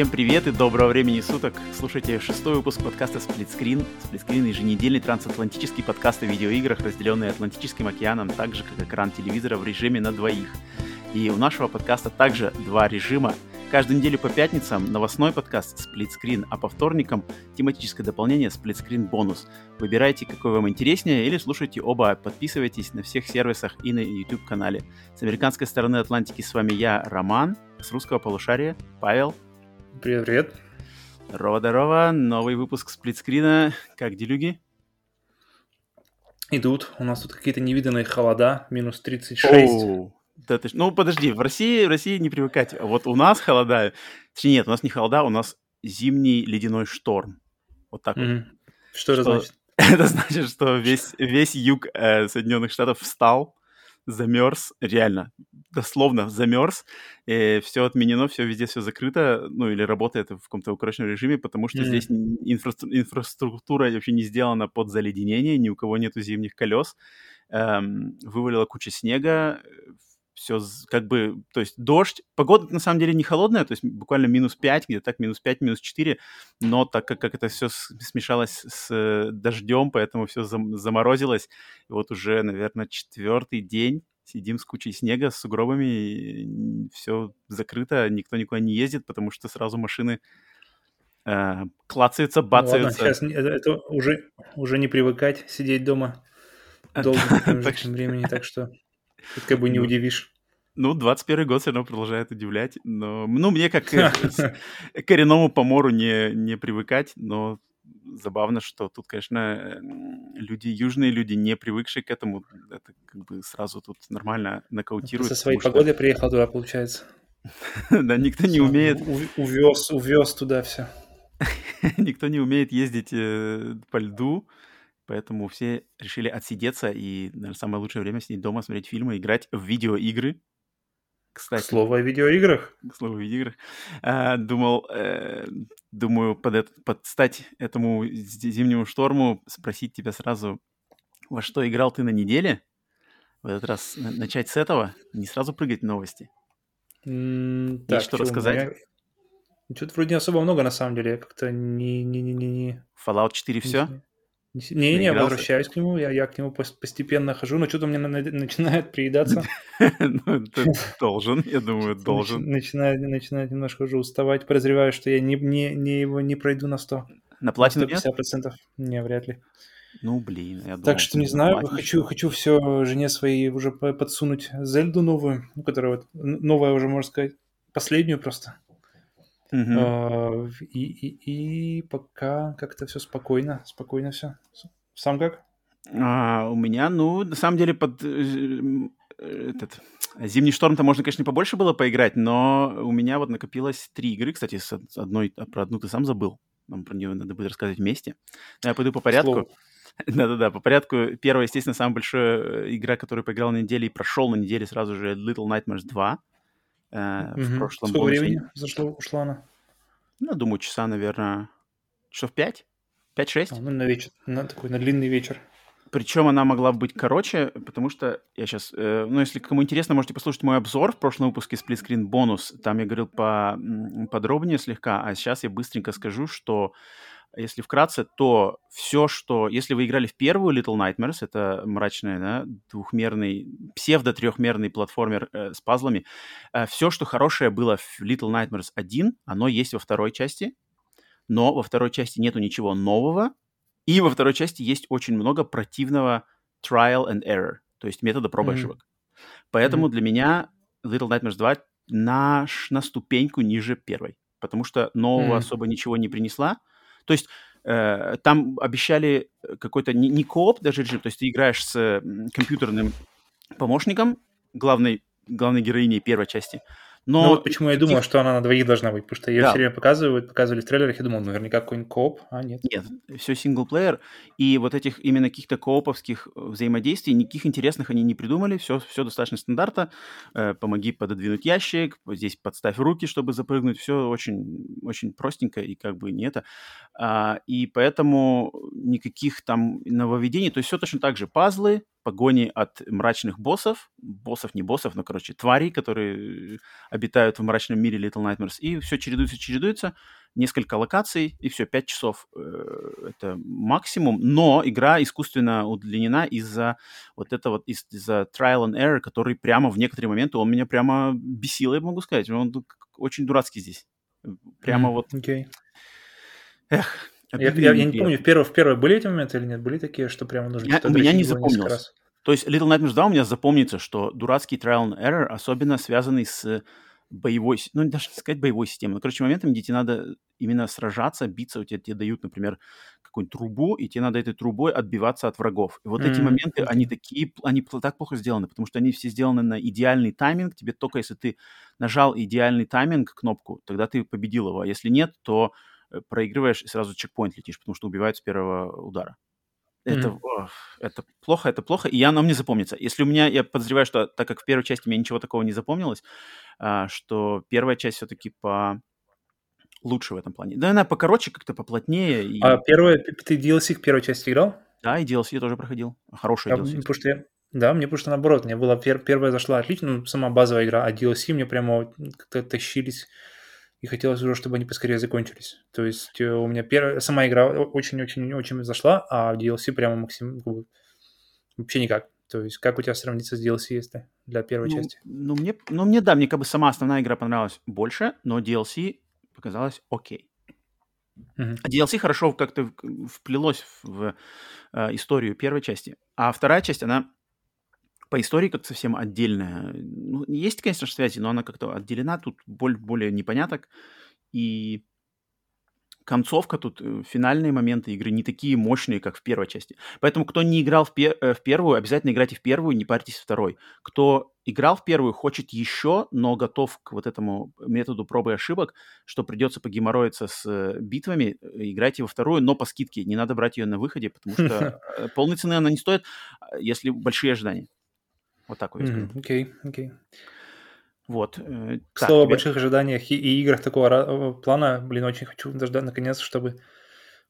Всем привет и доброго времени суток. Слушайте шестой выпуск подкаста Сплитскрин. Сплитскрин — еженедельный трансатлантический подкаст о видеоиграх, разделенный Атлантическим океаном, так же, как экран телевизора в режиме на двоих. И у нашего подкаста также два режима. Каждую неделю по пятницам новостной подкаст Сплитскрин, а по вторникам тематическое дополнение Сплитскрин бонус. Выбирайте, какой вам интереснее, или слушайте оба. Подписывайтесь на всех сервисах и на YouTube-канале. С американской стороны Атлантики с вами я, Роман, с русского полушария Павел. Привет, привет. Здорово-здорово. Новый выпуск сплитскрина. Как делюги? Идут. У нас тут какие-то невиданные холода. Минус 36. Оу, да ты Ну, подожди, в России, в России не привыкать. Вот у нас холода... Точнее, нет, у нас не холода, у нас зимний ледяной шторм. Вот так вот. Мгм. Что это Что- значит? Это значит, что весь, весь юг э, Соединенных Штатов встал, замерз, реально, дословно замерз, все отменено, все везде все закрыто, ну или работает в каком-то укороченном режиме, потому что Мгм. здесь инфра- инфраструктура вообще не сделана под заледенение, ни у кого нету зимних колес, Эм, вывалила куча снега, все как бы, то есть дождь, погода на самом деле не холодная, то есть буквально минус 5, где-то так минус 5, минус 4, но так как, как это все смешалось с э, дождем, поэтому все заморозилось, и вот уже, наверное, четвертый день сидим с кучей снега, с сугробами, все закрыто, никто никуда не ездит, потому что сразу машины э, клацаются, Ну ладно, бацаются. сейчас это, это уже, уже не привыкать сидеть дома что- времени, так что тут как бы не Ну, удивишь. Ну, 21 год все равно продолжает удивлять. Но, ну, мне как э, с- коренному помору не, не привыкать, но забавно, что тут, конечно, м, люди, южные люди, не привыкшие к этому, это как бы сразу тут нормально Ты нокаутируют. со своей потому погодой приехал туда, получается. что, да, никто не умеет, Увез, увез туда все. никто не умеет ездить э, по льду, поэтому все решили отсидеться, и, наверное, самое лучшее время сидеть дома, смотреть фильмы, играть в видеоигры. Кстати, Слово о видеоиграх. к слову, в видеоиграх. А, думал, э, думаю, под, эт- подстать этому зи- зимнему шторму, спросить тебя сразу, во что играл ты на неделе? В этот раз на- начать с этого, не сразу прыгать в новости. М, что чё у рассказать? меня? Что-то вроде не особо много, на самом деле. Как-то не... не, не, не, не Fallout 4 все? Не, не, возвращаюсь к нему, я, я к нему пос- постепенно хожу, но что-то мне на- на- начинает приедаться. Ну, ты должен, я думаю, должен. Начинает, начинает немножко уже уставать. Подозреваю, что я не, не, не его не пройду на 100. На платину нет? 150%. Не, вряд ли. Ну, блин, я думал, Так что не на знаю, хочу, хочу все жене своей уже по- подсунуть Зельду новую, ну, которая вот новая уже, можно сказать, последнюю просто. А, И, и, и пока как-то все спокойно, спокойно все. Сам как? А, у меня, ну, на самом деле, под э, э, этот зимний шторм-то можно, конечно, побольше было поиграть, но у меня вот накопилось три игры. Кстати, с од- с одной а про одну ты сам забыл. Нам про нее надо будет рассказывать вместе. Но я пойду по порядку. Да-да-да, по порядку. Первая, естественно, самая большая игра, которую поиграл на неделе и прошел на неделе сразу же Little Nightmares 2. Э, В Мгм. прошлом Сколько бонусе. времени зашло, ушла она? Ну, думаю, часа, наверное, часов 5? 5-6? А, ну, на вечер, на такой, на длинный вечер. Причем она могла быть короче, потому что я сейчас... ну, если кому интересно, можете послушать мой обзор в прошлом выпуске Screen Bonus. Там я говорил по, подробнее слегка, а сейчас я быстренько скажу, что если вкратце, то все, что... Если вы играли в первую Little Nightmares, это мрачный, да, двухмерный, псевдо-трехмерный платформер э, с пазлами, все, что хорошее было в Little Nightmares 1, оно есть во второй части, но во второй части нету ничего нового, и во второй части есть очень много противного trial and error, то есть метода проб и Мгм. ошибок. Поэтому Мгм. для меня Little Nightmares 2 на, на ступеньку ниже первой, потому что нового Мгм. особо ничего не принесла. То есть э, там обещали какой-то не, не кооп даже режим, то есть ты играешь с компьютерным помощником главной, главной героиней первой части, но Ну вот почему я думал, что она на двоих должна быть, потому что ее Да. все время показывают, показывали в трейлерах, я думал, наверняка какой-нибудь кооп, а нет. Нет, все синглплеер, и вот этих именно каких-то кооповских э, взаимодействий, никаких интересных они не придумали, все, все достаточно стандарта. Э, помоги пододвинуть ящик, здесь подставь руки, чтобы запрыгнуть, все очень, очень простенько и как бы не это. А, и поэтому никаких там нововведений, то есть все точно так же, пазлы, погони от мрачных боссов, боссов, не боссов, но, короче, тварей, которые обитают в мрачном мире Little Nightmares, и все чередуется, чередуется, несколько локаций, и все, 5 часов э, это максимум, но игра искусственно удлинена из-за вот этого, вот, из-за trial and error, который прямо в некоторые моменты, он меня прямо бесил, я могу сказать, он очень дурацкий здесь. Прямо mm, вот... Okay. Эх, я, я, я не помню, в первой, в первой были эти моменты или нет? Были такие, что прямо нужно я, У меня не запомнилось. То есть Little Nightmares 2 у меня запомнится, что дурацкий trial and error, особенно связанный с боевой, ну, даже сказать боевой системой, но, короче, моментами, где тебе надо именно сражаться, биться, у тебя тебе дают, например, какую-нибудь трубу, и тебе надо этой трубой отбиваться от врагов. И вот mm-hmm. эти моменты, они такие, они так плохо сделаны, потому что они все сделаны на идеальный тайминг. Тебе только если ты нажал идеальный тайминг, кнопку, тогда ты победил его. А если нет, то Э, проигрываешь и сразу чекпоинт летишь, потому что убивают с первого удара. Это, mm-hmm. это плохо, это плохо, и оно мне запомнится. Если у меня, я подозреваю, что так как в первой части мне ничего такого не запомнилось, а, что первая часть все-таки по лучше в этом плане. Да, она покороче, как-то поплотнее. И... А первая, ты DLC к первой части играл? Да, и DLC я тоже проходил. Хорошая а, DLC. Потому что я, да, мне что наоборот, мне была пер, первая зашла отлично, ну, сама базовая игра, а DLC мне прямо как-то тащились и хотелось уже, чтобы они поскорее закончились. То есть э, у меня первая, сама игра очень-очень-очень зашла, а DLC прямо максим, вообще никак. То есть как у тебя сравнится с DLC, если для первой ну, части? Ну мне, ну, мне, да, мне как бы сама основная игра понравилась больше, но DLC показалось окей. Uh-huh. А DLC хорошо как-то вплелось в э, историю первой части. А вторая часть, она по истории как-то совсем отдельная. Ну, есть, конечно, связи, но она как-то отделена, тут более, более непоняток. И концовка тут, э, финальные моменты игры не такие мощные, как в первой части. Поэтому, кто не играл в, пер- э, в первую, обязательно играйте в первую, не парьтесь в второй. Кто играл в первую, хочет еще, но готов к вот этому методу пробы и ошибок, что придется погеморроиться с э, битвами, играйте во вторую, но по скидке. Не надо брать ее на выходе, потому что полной цены она не стоит, а, если большие ожидания. Вот так вот. Окей, окей. Вот. Э, К слову о больших ожиданиях и, и играх такого плана, блин, очень хочу дождать наконец, чтобы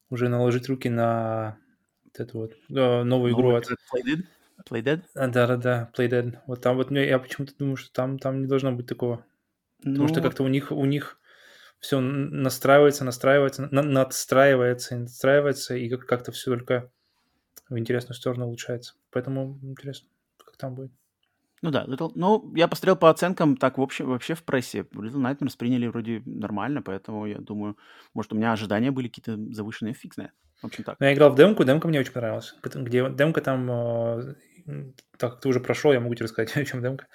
уже наложить руки на вот эту вот э, новую игру от... Playdead? Playdead? Да-да-да, Playdead. Вот там вот я почему-то думаю, что там, там не должно быть такого. Ну... Потому что ну как-то у них, у них все настраивается, настраивается, на, надстраивается, надстраивается, и как-то все только в интересную сторону улучшается. Поэтому интересно, как там будет. Ну да, Little... ну, я посмотрел по оценкам, так в общем, вообще в прессе Little Nightmares приняли вроде нормально, поэтому я думаю, может, у меня ожидания были какие-то завышенные, фиг знает. В общем, так. Ну, я играл в демку, демка мне очень понравилась. Где демка там, э, так как ты уже прошел, я могу тебе рассказать, о чем демка.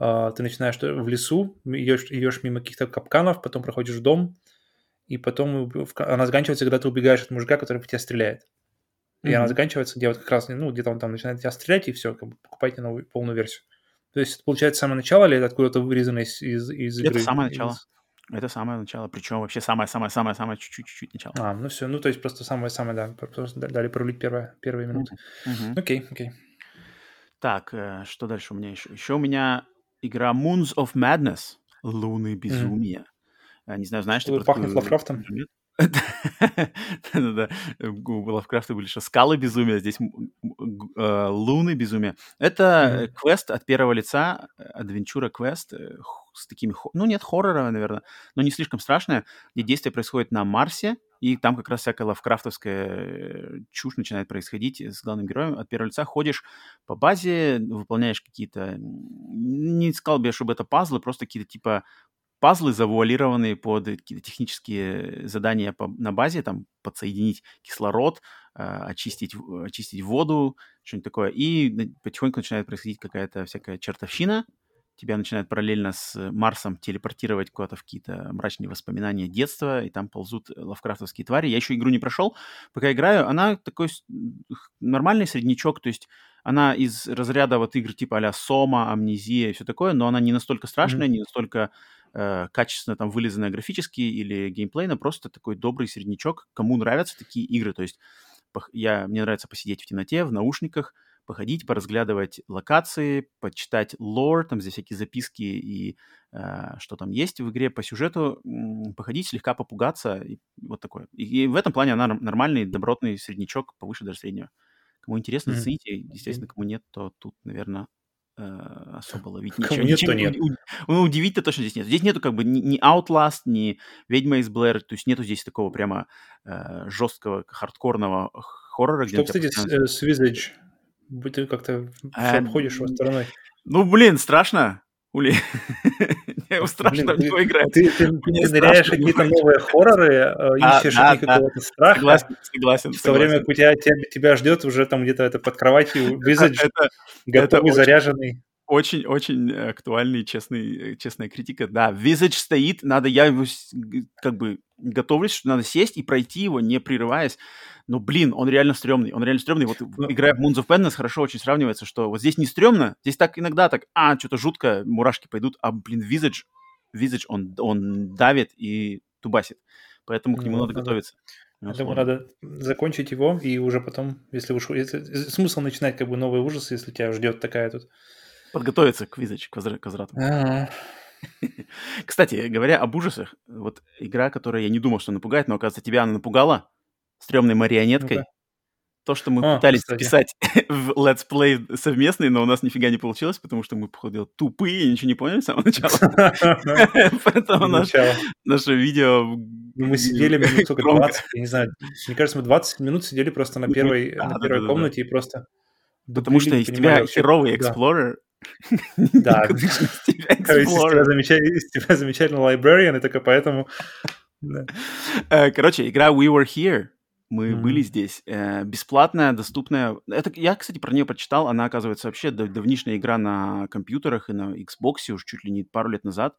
Э, ты начинаешь в лесу, идешь, идешь мимо каких-то капканов, потом проходишь в дом, и потом она заканчивается, когда ты убегаешь от мужика, который в тебя стреляет. И mm-hmm. она заканчивается, где вот как раз, ну, где-то он там начинает тебя стрелять, и все, как бы покупайте новую полную версию. То есть это получается самое начало или это откуда-то вырезано из, из, из игры? Это самое начало. Из... Это самое начало, причем вообще самое-самое-самое-самое чуть-чуть-чуть начало. А, ну все, ну то есть просто самое-самое, да, просто дали пролить первые, первые минуты. Mm-hmm. Окей, окей. Так, э, что дальше у меня еще? Еще у меня игра Moons of Madness, Луны безумия. Mm-hmm. Не знаю, знаешь, что пахнет Лавкрафтом? Да-да-да. У Лавкрафта были еще скалы безумия, здесь э, луны безумия. Это квест от первого лица, адвенчура квест э, с такими, ну нет, хоррора, наверное, но не слишком страшное, где действие происходит на Марсе, и там как раз всякая лавкрафтовская э, чушь начинает происходить с главным героем. От первого лица ходишь по базе, выполняешь какие-то... Не сказал бы я, чтобы это пазлы, просто какие-то типа пазлы, завуалированные под какие-то технические задания по, на базе, там, подсоединить кислород, э, очистить, очистить воду, что-нибудь такое. И потихоньку начинает происходить какая-то всякая чертовщина, тебя начинает параллельно с Марсом телепортировать куда-то в какие-то мрачные воспоминания детства, и там ползут лавкрафтовские твари. Я еще игру не прошел. Пока играю, она такой нормальный среднячок, то есть она из разряда вот игр типа а Сома, Амнезия и все такое, но она не настолько страшная, mm-hmm. не настолько э, качественно там вылизанная графически или геймплейно, просто такой добрый среднячок. Кому нравятся такие игры, то есть я, мне нравится посидеть в темноте, в наушниках, походить, поразглядывать локации, почитать лор, там здесь всякие записки и э, что там есть в игре по сюжету, походить, слегка попугаться, и вот такое. И, и в этом плане она нормальный, добротный среднячок, повыше даже среднего. Кому интересно, Мгм. зацените. Естественно, кому нет, то тут, наверное, особо ловить Кому нечего. нет, Ничем нет. ну, удивить-то точно здесь нет. Здесь нету как бы ни, ни Outlast, ни Ведьма из Блэр, то есть нету здесь такого прямо э, жесткого, хардкорного хоррора, Что, кстати, с, постоянно- э, с Visage? Ты как-то Эм, обходишь его стороной. Ну, блин, страшно, Ули. Мне страшно Блин, в него играть. Ты, ты- Мне ты ныряешь какие-то новые хорроры, э, Да, ищешь да, от них да. какого-то страха, Согласен, согласен, в то время как у тебя, тебя, тебя ждет уже там где-то это под кроватью Visage, Это, готовый, заряженный. Очень-очень актуальный, честный, э, честная критика. Да, Visage стоит, надо, я его как бы готовлюсь, что надо сесть и пройти его, не прерываясь. Но, блин, он реально стрёмный, он реально стрёмный. Вот Ну- играя в Moons of Madness хорошо очень сравнивается, что вот здесь не стрёмно, здесь так иногда так, а, что-то жутко, мурашки пойдут, а, блин, Visage, Visage, он, он давит и тубасит. Поэтому к нему Ну, надо надо- готовиться. Поэтому надо закончить его, и уже потом, если уж... если- смысл начинать как бы новые ужасы, если тебя ждет такая тут... Подготовиться к Visage, к возврату. Кстати, говоря об ужасах, вот игра, которая я не думал, что напугает, но, оказывается, тебя она напугала стрёмной марионеткой. Ну-ка. То, что мы А, пытались кстати. записать в Let's Play совместный, но у нас нифига не получилось, потому что мы, походу, тупые и ничего не поняли с самого начала. Поэтому наше видео... Ну, Мы сидели минут сколько, громко. 20, я не знаю, мне кажется, мы 20 минут сидели просто на первой, комнате и просто... Потому что из тебя херовый. Explorer. Да. Из тебя замечательный librarian, и только поэтому... Э, Короче, игра We Were Here. Мы Мгм. были здесь. Э, Бесплатная, доступная. Это я, кстати, про нее прочитал. Она, оказывается, вообще дав- давнишняя игра на компьютерах и на Xbox уж чуть ли не пару лет назад.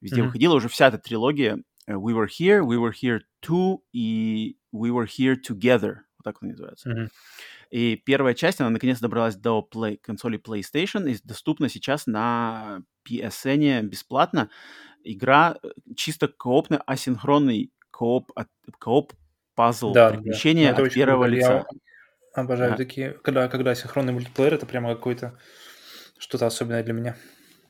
Везде Мгм. выходила уже вся эта трилогия. э, We Were Here, We Were Here 2 и We Were Here Together. Так она называется. Мгм. И первая часть, она наконец добралась до play, консоли PlayStation и доступна сейчас на PSN бесплатно. Игра э, чисто коопный, асинхронный кооп, кооп пазл Да, да. приключения Это от первого круто. лица. Я обожаю Да. такие, когда, когда синхронный мультиплеер, это прямо какой-то что-то особенное для меня.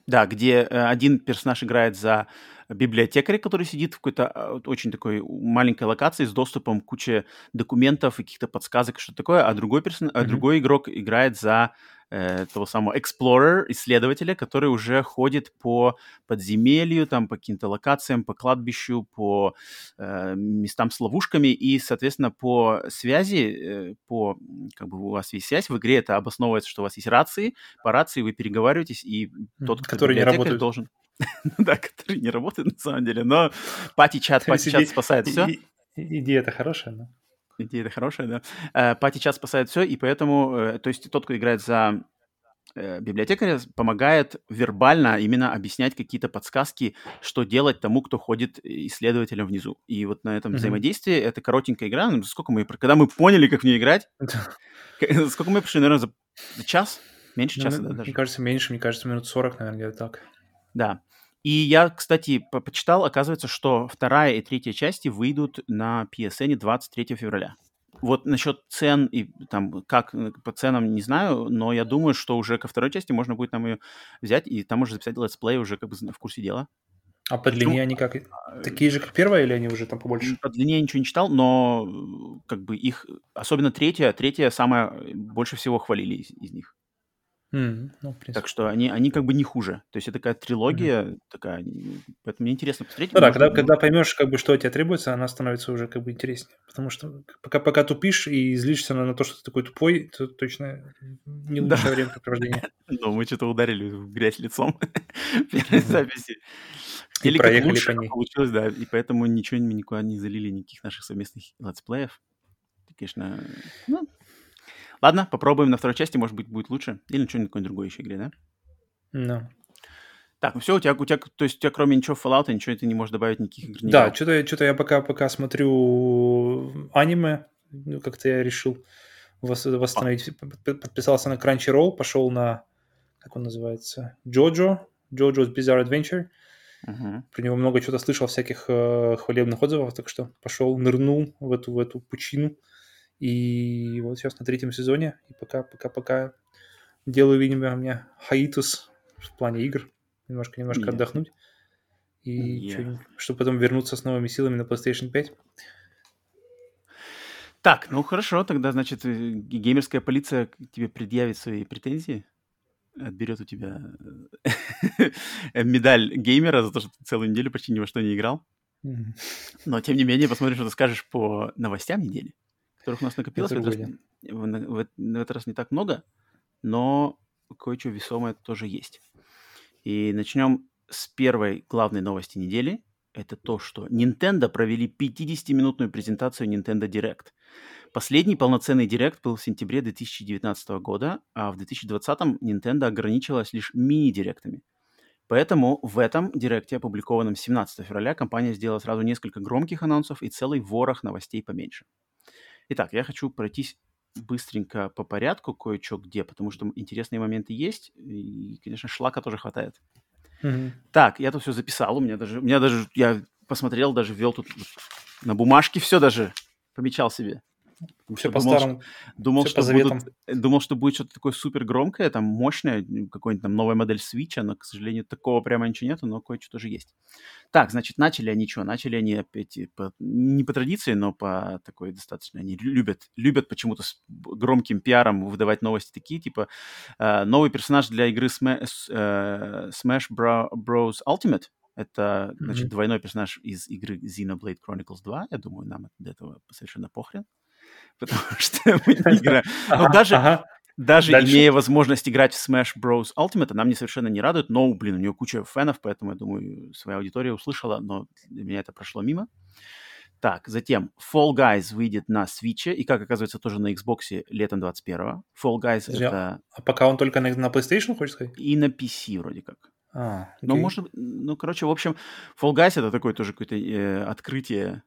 Да, где э, один персонаж играет за библиотекаря, который сидит в какой-то вот очень такой маленькой локации с доступом к куче документов и каких-то подсказок и что-то такое, а другой, персон... а Мгм. другой игрок играет за э, того самого explorer, исследователя, который уже ходит по подземелью, там, по каким-то локациям, по кладбищу, по э, местам с ловушками, и, соответственно, по связи, э, по, как бы у вас есть связь в игре, это обосновывается, что у вас есть рации, по рации вы переговариваетесь, и тот, кто Которые не работают. должен... Ну да, который не работает на самом деле, но пати-чат, пати-чат спасает все. Идея-то хорошая, но... Идея-то хорошая, да. Э, Пати-чат спасает все, и поэтому, э, то есть тот, кто играет за э, библиотекаря, помогает вербально именно объяснять какие-то подсказки, что делать тому, кто ходит исследователем внизу. И вот на этом Мгм. взаимодействии, это коротенькая игра, ну, сколько мы, когда мы поняли, как в нее играть, сколько мы пришли, наверное, за, час? Меньше часа, да, Ну, даже? Мне кажется, меньше, мне кажется, минут 40, наверное, где-то так. Да. И я, кстати, по- почитал, оказывается, что вторая и третья части выйдут на PSN 23 февраля. Вот насчет цен и там как э, по ценам не знаю, но я думаю, что уже ко второй части можно будет нам ее взять и там уже записать летсплей уже как бы в курсе дела. А по длине они как? Такие же, как первая, или они уже там побольше? По длине я ничего не читал, но э, как бы их, особенно третья, третья самая э, больше всего хвалили из, из них. М, Ну. Так что они, они как бы не хуже. То есть это такая трилогия, такая, м, поэтому мне интересно посмотреть. Ну да, когда, ну, когда поймешь, как бы, что от тебя требуется, она становится уже как бы интереснее. Потому что пока, пока тупишь и злишься на, на то, что ты такой тупой, то точно не Да. лучшее времяпрепровождение. Ну, мы что-то ударили в грязь лицом в первой записи. Или как проехали лучше по ней. получилось, да, и поэтому ничего никуда не залили, никаких наших совместных летсплеев. Конечно, ну, ладно, попробуем на второй части, может быть, будет лучше. Или на что-нибудь другой еще игре, да? Ну. Так, ну все, у тебя, у тебя, то есть у тебя кроме ничего Fallout, ничего ты не можешь добавить, никаких игр не Да, что-то, что-то я пока, пока смотрю аниме, ну, как-то я решил вос- восстановить. П- Подписался на Crunchyroll, пошел на, как он называется, Джоджо, Jojo's Bizarre Adventure. Мгм. Про него много чего-то слышал, всяких э, хвалебных отзывов, так что пошел, нырнул в эту, в эту пучину. И вот сейчас на третьем сезоне. И пока, пока, пока делаю, видимо, у меня хаитус в плане игр. Немножко, немножко Ясно. отдохнуть. И Ясно. чтобы потом вернуться с новыми силами на PlayStation 5. Так, ну хорошо, тогда, значит, э, геймерская полиция тебе предъявит свои претензии, отберет у тебя э, медаль геймера за то, что ты целую неделю почти ни во что не играл. Но, тем не менее, посмотрим, что ты скажешь по новостям недели, которых у нас накопилось. В Это этот, раз, в, в в этот раз не так много, но кое-что весомое тоже есть. И начнем с первой главной новости недели. Это то, что Nintendo провели 50-минутную презентацию Nintendo Direct. Последний полноценный Direct был в сентябре 2019 года, а в 2020 Nintendo ограничилась лишь мини-директами. Поэтому в этом директе, опубликованном 17 февраля, компания сделала сразу несколько громких анонсов и целый ворох новостей поменьше. Итак, я хочу пройтись быстренько по порядку кое-что где, потому что интересные моменты есть, и, конечно, шлака тоже хватает. Мгм. Так, я тут все записал, у меня даже, у меня даже, я посмотрел, даже ввел тут на бумажке все даже помечал себе. Все что по думал, старому. Думал, что будут, э, думал, что будет что-то такое супер громкое, там мощное, какой-нибудь там новая модель Switch, но, к сожалению, такого прямо ничего нету, но кое-что тоже есть. Так, значит, начали они что? Начали они опять и по- не по традиции, но по такой достаточно. Они лю- любят, любят почему-то с громким пиаром выдавать новости такие, типа э, новый персонаж для игры э, Smash Bro- Bros. Ultimate. Это, значит, Мгм. двойной персонаж из игры Xenoblade Chronicles 2. Я думаю, нам от этого совершенно похрен. Потому что мы не играем. Ага, даже, даже Дальше. имея возможность играть в Smash Bros. Ultimate, она мне совершенно не радует. Но, блин, у нее куча фенов, поэтому, я думаю, своя аудитория услышала, но для меня это прошло мимо. Так, затем Fall Guys выйдет на Switch, и, как оказывается, тоже на Xbox летом 21-го. Fall Guys Подожди, это А пока он только на, на PlayStation, хочешь сказать? и на PC вроде как. А, Ну, может, ну, короче, в общем, Fall Guys это такое тоже какое-то э, открытие,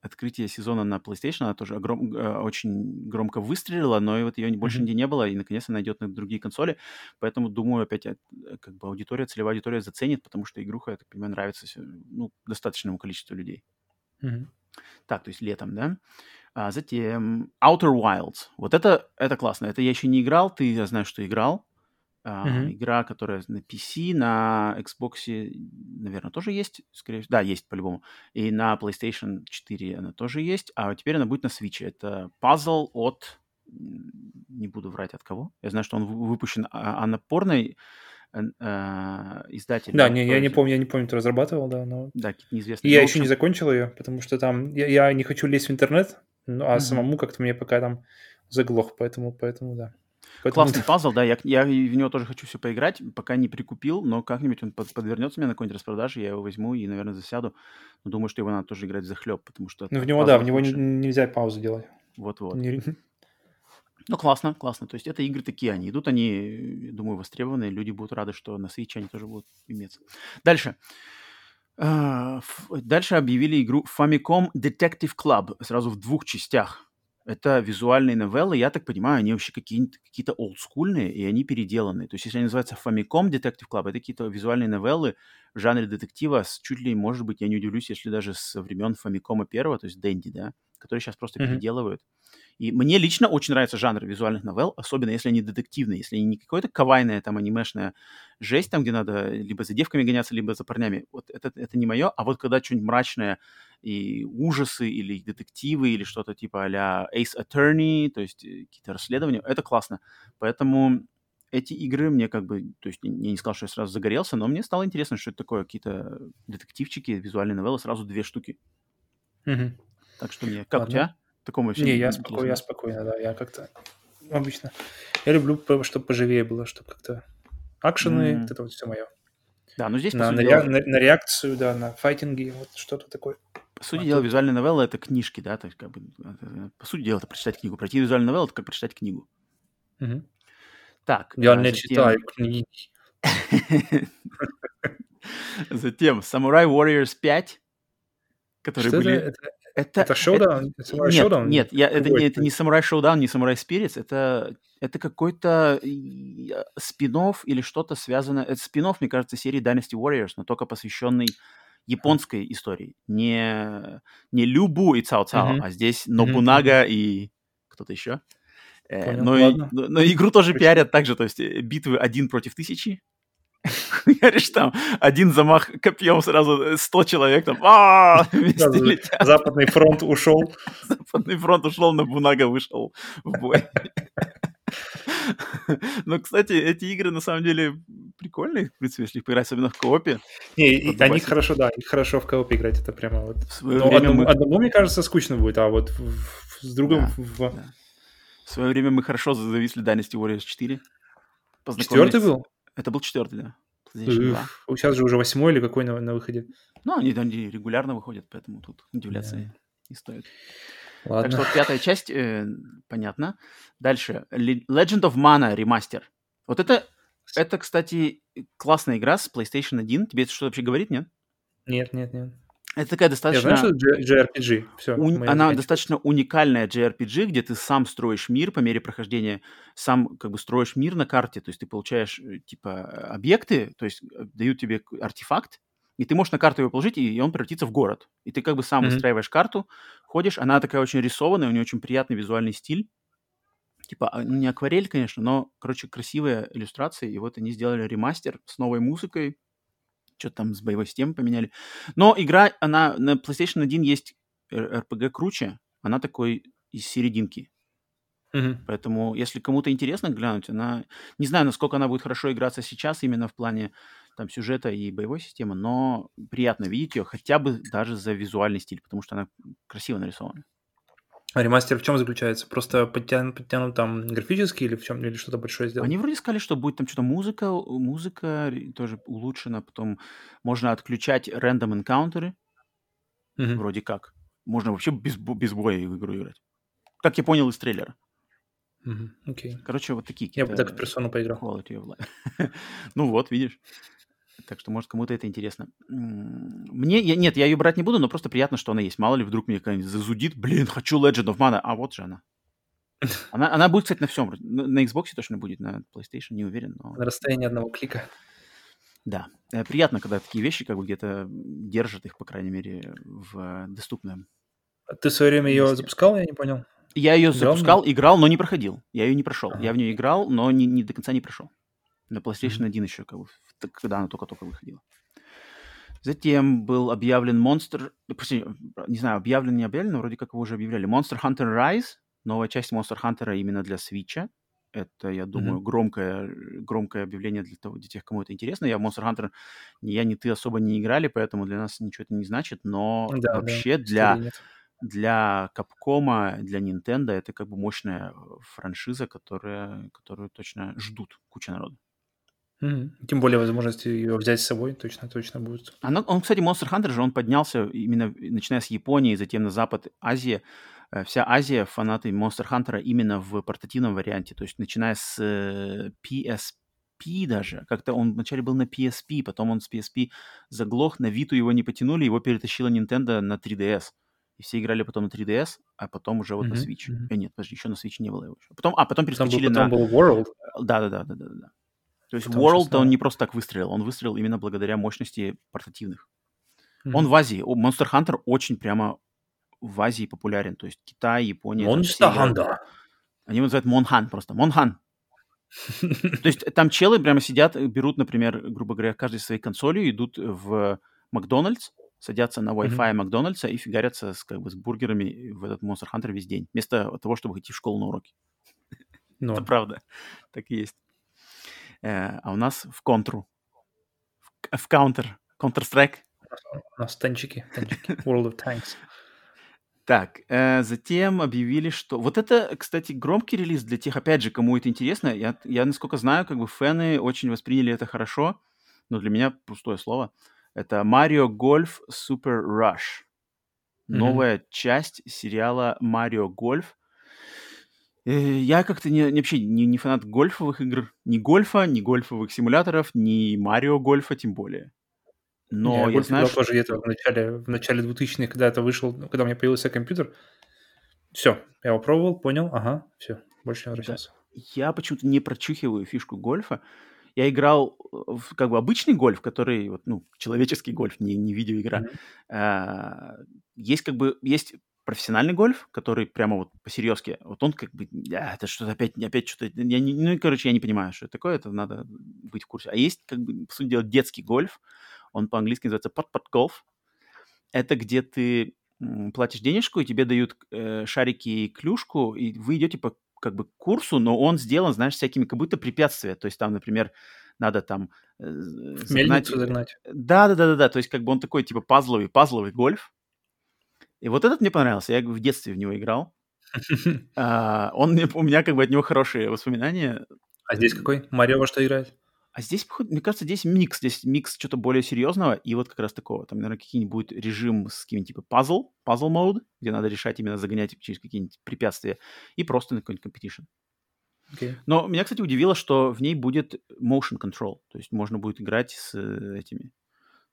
открытие сезона на PlayStation. Она тоже огром- э, очень громко выстрелила, но и вот ее больше Мгм. нигде не было, и наконец она идет на другие консоли. Поэтому, думаю, опять э, как бы аудитория, целевая аудитория заценит, потому что игруха, я так понимаю, нравится ну, достаточному количеству людей. Мгм. Так, то есть летом, да? А затем Outer Wilds. Вот это, это классно. Это я еще не играл, ты, я знаю, что играл. А, Мгм. игра, которая на PC, на Xbox, наверное, тоже есть, скорее всего. Да, есть по-любому. И на PlayStation 4 она тоже есть. А теперь она будет на Switch. Это пазл от... Не буду врать от кого. Я знаю, что он вы- выпущен а- анапорной э, издатель. Да, не, я не помню, я не помню, кто разрабатывал, да, но... Да, какие-то И неизвестные. я Ну, еще не закончил ее, потому что там... Я, я не хочу лезть в интернет, ну, а Мгм. самому как-то мне пока там заглох, поэтому, поэтому да. Поэтому Классный пазл, да, я, я в него тоже хочу все поиграть, пока не прикупил, но как-нибудь он под- подвернется мне на какой-нибудь распродаже, я его возьму и, наверное, засяду. Но думаю, что его надо тоже играть за хлеб, потому что Ну, в него, да, в него не- лучше. нельзя паузу делать. Вот-вот. Не- Ну, классно, классно. То есть это игры такие, они идут, они, думаю, востребованные, люди будут рады, что на Switch они тоже будут иметься. Дальше. А, Дальше объявили игру Famicom Detective Club сразу в двух частях. Это визуальные новеллы, я так понимаю, они вообще какие-то, какие-то олдскульные, и они переделанные. То есть если они называются Famicom Detective Club, это какие-то визуальные новеллы в жанре детектива с чуть ли, может быть, я не удивлюсь, если даже со времен Famicom первого, то есть Дэнди, да, которые сейчас просто Мгм. переделывают. И мне лично очень нравится жанр визуальных новелл, особенно если они детективные, если они не какое-то кавайная там анимешная жесть, там, где надо либо за девками гоняться, либо за парнями. Вот это, это не мое. А вот когда что-нибудь мрачное и ужасы, или детективы, или что-то типа а-ля Ace Attorney, то есть э, какие-то расследования, это классно. Поэтому эти игры мне как бы, то есть я не сказал, что я сразу загорелся, но мне стало интересно, что это такое, какие-то детективчики, визуальные новеллы, сразу две штуки. Мгм. Так что мне, как у Ладно. тебя? Такому вообще Не, я спокойно, я спокойно, да, я как-то обычно. Я люблю, чтобы поживее было, чтобы как-то акшены, вот это вот все мое. Да, но здесь, На, на, rea- на- на реакцию, да, на файтинги, вот что-то такое. По сути а дела, тут- визуальная новелла — это книжки, да, то есть как бы, это- по сути дела, это прочитать книгу. Пройти визуальную новеллу — это как прочитать книгу. Мгм. Так, Я а не затем- читаю книги. Затем Samurai Warriors 5, которые Что были... это? Это, Это, это шоудаун? Samurai нет, Showdown? нет, я, это, не, это не Samurai Showdown, не Samurai Spirits, это, это какой-то спин или что-то связанное... Это спин мне кажется, серии Dynasty Warriors, но только посвященный японской истории. Не, не Любу и Цао Цао, Мгм. а здесь Нобунага и кто-то еще. Э, Понял, но, и- ладно. но, но игру тоже Очень. пиарят также, то есть э, битвы один против тысячи. Говоришь, там один замах копьем сразу 100 человек там а Западный фронт ушел. Западный фронт ушел, но Бунага вышел в бой. Но, кстати, эти игры на самом деле прикольные, в принципе, если их поиграть, особенно в коопе. Не, они хорошо, да, их хорошо в коопе играть, это прямо вот... Но одному, мы... одному, мне кажется, скучно будет, а вот с другом... Да, в... Да. В свое время мы хорошо зависли Dynasty Warriors 4. Четвертый был? Это был четвертый, да. Уф, сейчас же уже восьмой или какой на, на выходе? Ну, они, они регулярно выходят, поэтому тут удивляться yeah. не стоит. Ладно. Так что вот пятая часть, э, понятно. Дальше. Legend of Mana ремастер. Вот это, это, кстати, классная игра с PlayStation 1. Тебе это что вообще говорит, нет? Нет, нет, нет. Это такая достаточно... Я знаю, что JRPG. Все, У... Она достаточно уникальная JRPG, где ты сам строишь мир по мере прохождения, сам как бы строишь мир на карте, то есть ты получаешь э, типа объекты, то есть э, дают тебе артефакт, и ты можешь на карту его положить, и он превратится в город. И ты как бы сам mm-hmm. выстраиваешь карту, ходишь, она такая очень рисованная, у нее очень приятный визуальный стиль. Типа, а, ну, не акварель, конечно, но, короче, красивые иллюстрации. И вот они сделали ремастер с новой музыкой, что-то там с боевой системой поменяли. Но игра, она на PlayStation 1 есть RPG круче, она такой из серединки. Mm-hmm. Поэтому, если кому-то интересно глянуть, она... Не знаю, насколько она будет хорошо играться сейчас именно в плане там сюжета и боевой системы, но приятно видеть ее хотя бы даже за визуальный стиль, потому что она красиво нарисована. А ремастер в чем заключается? Просто подтянут, подтянут там графически или в чем или что-то большое сделать? Они вроде сказали, что будет там что-то музыка, музыка тоже улучшена, потом можно отключать рандом энкаунтеры, Мгм. вроде как. Можно вообще без, без боя в игру играть. Как я понял из трейлера. Мгм. Окей. Короче, вот такие Я бы так в персону поиграл. Ну вот, видишь. Так что, может, кому-то это интересно. Мне, я, нет, я ее брать не буду, но просто приятно, что она есть. Мало ли, вдруг мне какая-нибудь зазудит. Блин, хочу Legend of Mana. А вот же она. Она, она будет, кстати, на всем. На, на Xbox точно будет, на PlayStation не уверен. Но... На расстоянии одного клика. Да. Э, приятно, когда такие вещи как бы где-то держат их, по крайней мере, в доступном. А ты в свое время ее запускал, я не понял? Я ее играл запускал, играл, но не проходил. Я ее не прошел. Ага. Я в нее играл, но не, не до конца не прошел. На PlayStation mm-hmm. 1 еще, как бы, когда она только-только выходила. Затем был объявлен Monster... Прости, не знаю, объявлен, не объявлен, но вроде как его уже объявляли. Monster Hunter Rise, новая часть Monster Hunter именно для Switch. Это, я думаю, mm-hmm. громкое, громкое объявление для, того, для тех, кому это интересно. Я в Monster Hunter, ни я, ни ты особо не играли, поэтому для нас ничего это не значит. Но да, вообще да, для, для Capcom, для Nintendo это как бы мощная франшиза, которая, которую точно ждут куча народу. Тем более возможность ее взять с собой точно точно будет. Она, он, кстати, Monster Hunter же, он поднялся именно начиная с Японии, затем на запад, Азия. Э, Вся Азия фанаты Monster Hunter именно в портативном варианте, то есть начиная с э, PSP даже. Как-то он вначале был на PSP, потом он с PSP заглох, на Vita его не потянули, его перетащила Nintendo на 3DS. И все играли потом на 3DS, а потом уже вот на Switch. мгм. Э, нет, подожди, еще на Switch не было его еще. Потом, а, потом Потом был перескочили потом на... был World, Да-да-да-да-да. То есть потом World, он не просто так выстрелил, он выстрелил именно благодаря мощности портативных. Он Мгм. в Азии, Monster Hunter очень прямо в Азии популярен. То есть Китай, Япония, Monster. Hunter. Они его называют Монхан просто. Монхан. То есть там челы прямо сидят, берут, например, грубо говоря, каждый своей консолью, идут в Макдональдс, садятся на. Wi-Fi Макдональдса и фигарятся с, как бы, с бургерами в этот Monster Hunter весь день, вместо того, чтобы идти в школу на уроки. Это Норм. правда. Так и есть. Э, а у нас в контру, в, в Counter, Counter-Strike. У нас танчики, танчики. World of Tanks. Так, э, затем объявили, что... Вот это, кстати, громкий релиз для тех, опять же, кому это интересно. Я, я насколько знаю, как бы фэны очень восприняли это хорошо, но для меня пустое слово. Это Mario Golf Super Rush. Новая часть сериала Mario Golf. Э, Я как-то не, вообще не, не фанат гольфовых игр. Ни гольфа, ни гольфовых симуляторов, ни Марио Гольфа тем более. Но я я знаю, что... тоже где-то в начале, в начале 2000-х, когда это вышел, ну, когда у меня появился компьютер. Все, я его пробовал, понял, ага, все, больше не Да. возвращался. Я почему-то не прочухиваю фишку гольфа. Я играл э, в как бы обычный гольф, который, вот, ну, человеческий гольф, не, не видеоигра. Мгм. А, Есть как бы, есть профессиональный гольф, который прямо вот по-серьезки, вот он как бы, а, это что-то опять, опять что-то, я не, ну, короче, я не понимаю, что это такое, это надо быть в курсе. А есть, как бы, по сути дела, детский гольф, он по-английски называется пот-пот golf. Это где ты платишь денежку, и тебе дают э, шарики и клюшку, и вы идете по как бы курсу, но он сделан, знаешь, всякими как будто препятствия. То есть там, например, надо там... Э, загнать... загнать. Да, да, да, да, да. То есть как бы он такой типа пазловый, пазловый гольф. И вот этот мне понравился. Я в детстве в него играл. а, он у меня как бы от него хорошие воспоминания. А здесь какой? Марио во что играет? А здесь, мне кажется, здесь микс. Здесь микс что-то более серьезного и вот как раз такого. Там, наверное, какие-нибудь режим с каким-нибудь типа пазл, пазл мод, где надо решать именно загонять через какие-нибудь препятствия и просто на какой-нибудь competition. Okay. Но меня, кстати, удивило, что в ней будет motion control. То есть можно будет играть с э, этими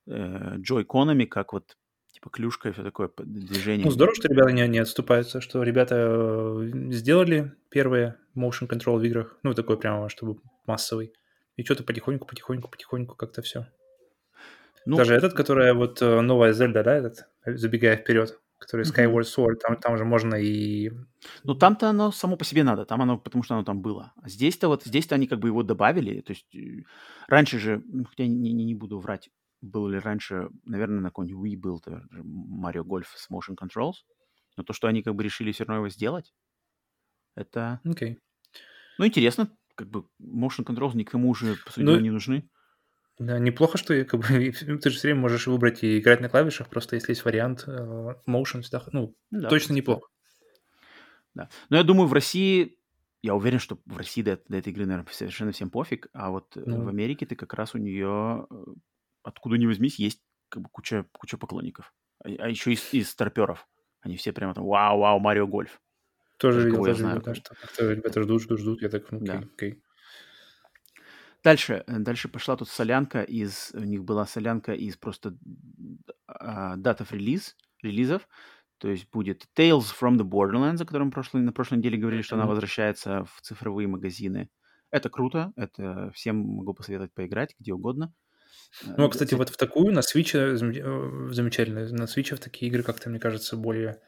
э, джойконами, как вот типа клюшка и все такое движение. Ну, здорово, что ребята не, не отступаются, что ребята э, сделали первые motion control в играх, ну, такой прямо, чтобы массовый. И что-то потихоньку, потихоньку, потихоньку как-то все. Ну, Даже этот, которая вот э, новая Зельда, да, этот, забегая вперед, который Skyward Sword, там, там же можно и... Ну, там-то оно само по себе надо, там оно, потому что оно там было. А здесь-то вот, здесь-то они как бы его добавили, то есть э, раньше же, хотя не, не, не буду врать, был ли раньше, наверное, на какой-нибудь Wii был Mario Golf с Motion Controls, но то, что они как бы решили все равно его сделать, это... Окей. Okay. Ну, интересно, как бы motion controls никому уже, по сути, ну, не нужны. Да, неплохо, что как бы, ты же все время можешь выбрать и играть на клавишах, просто если есть вариант uh, motion, всегда, ну, да, точно неплохо. Да. Но я думаю, в России, я уверен, что в России до, до этой игры, наверное, совершенно всем пофиг, а вот ну. в Америке ты как раз у нее, э, откуда ни возьмись, есть как бы куча, куча поклонников. А, а еще из, из старперов. Они все прямо там, вау-вау, Марио Гольф. Тоже видел, тоже знаю, видел, да, что ребята ждут, ждут, ждут, я так, ну, да. окей. Дальше, э, дальше пошла тут солянка из, у них была солянка из просто uh, датов релиз, релизов, то есть будет Tales from the Borderlands, о котором прошлой, на прошлой неделе говорили, что она возвращается в цифровые магазины. Это круто, это всем могу посоветовать поиграть где угодно. Ну, а, кстати, вот в такую на Switch э, замечательно. На Switch в такие игры как-то, мне кажется, более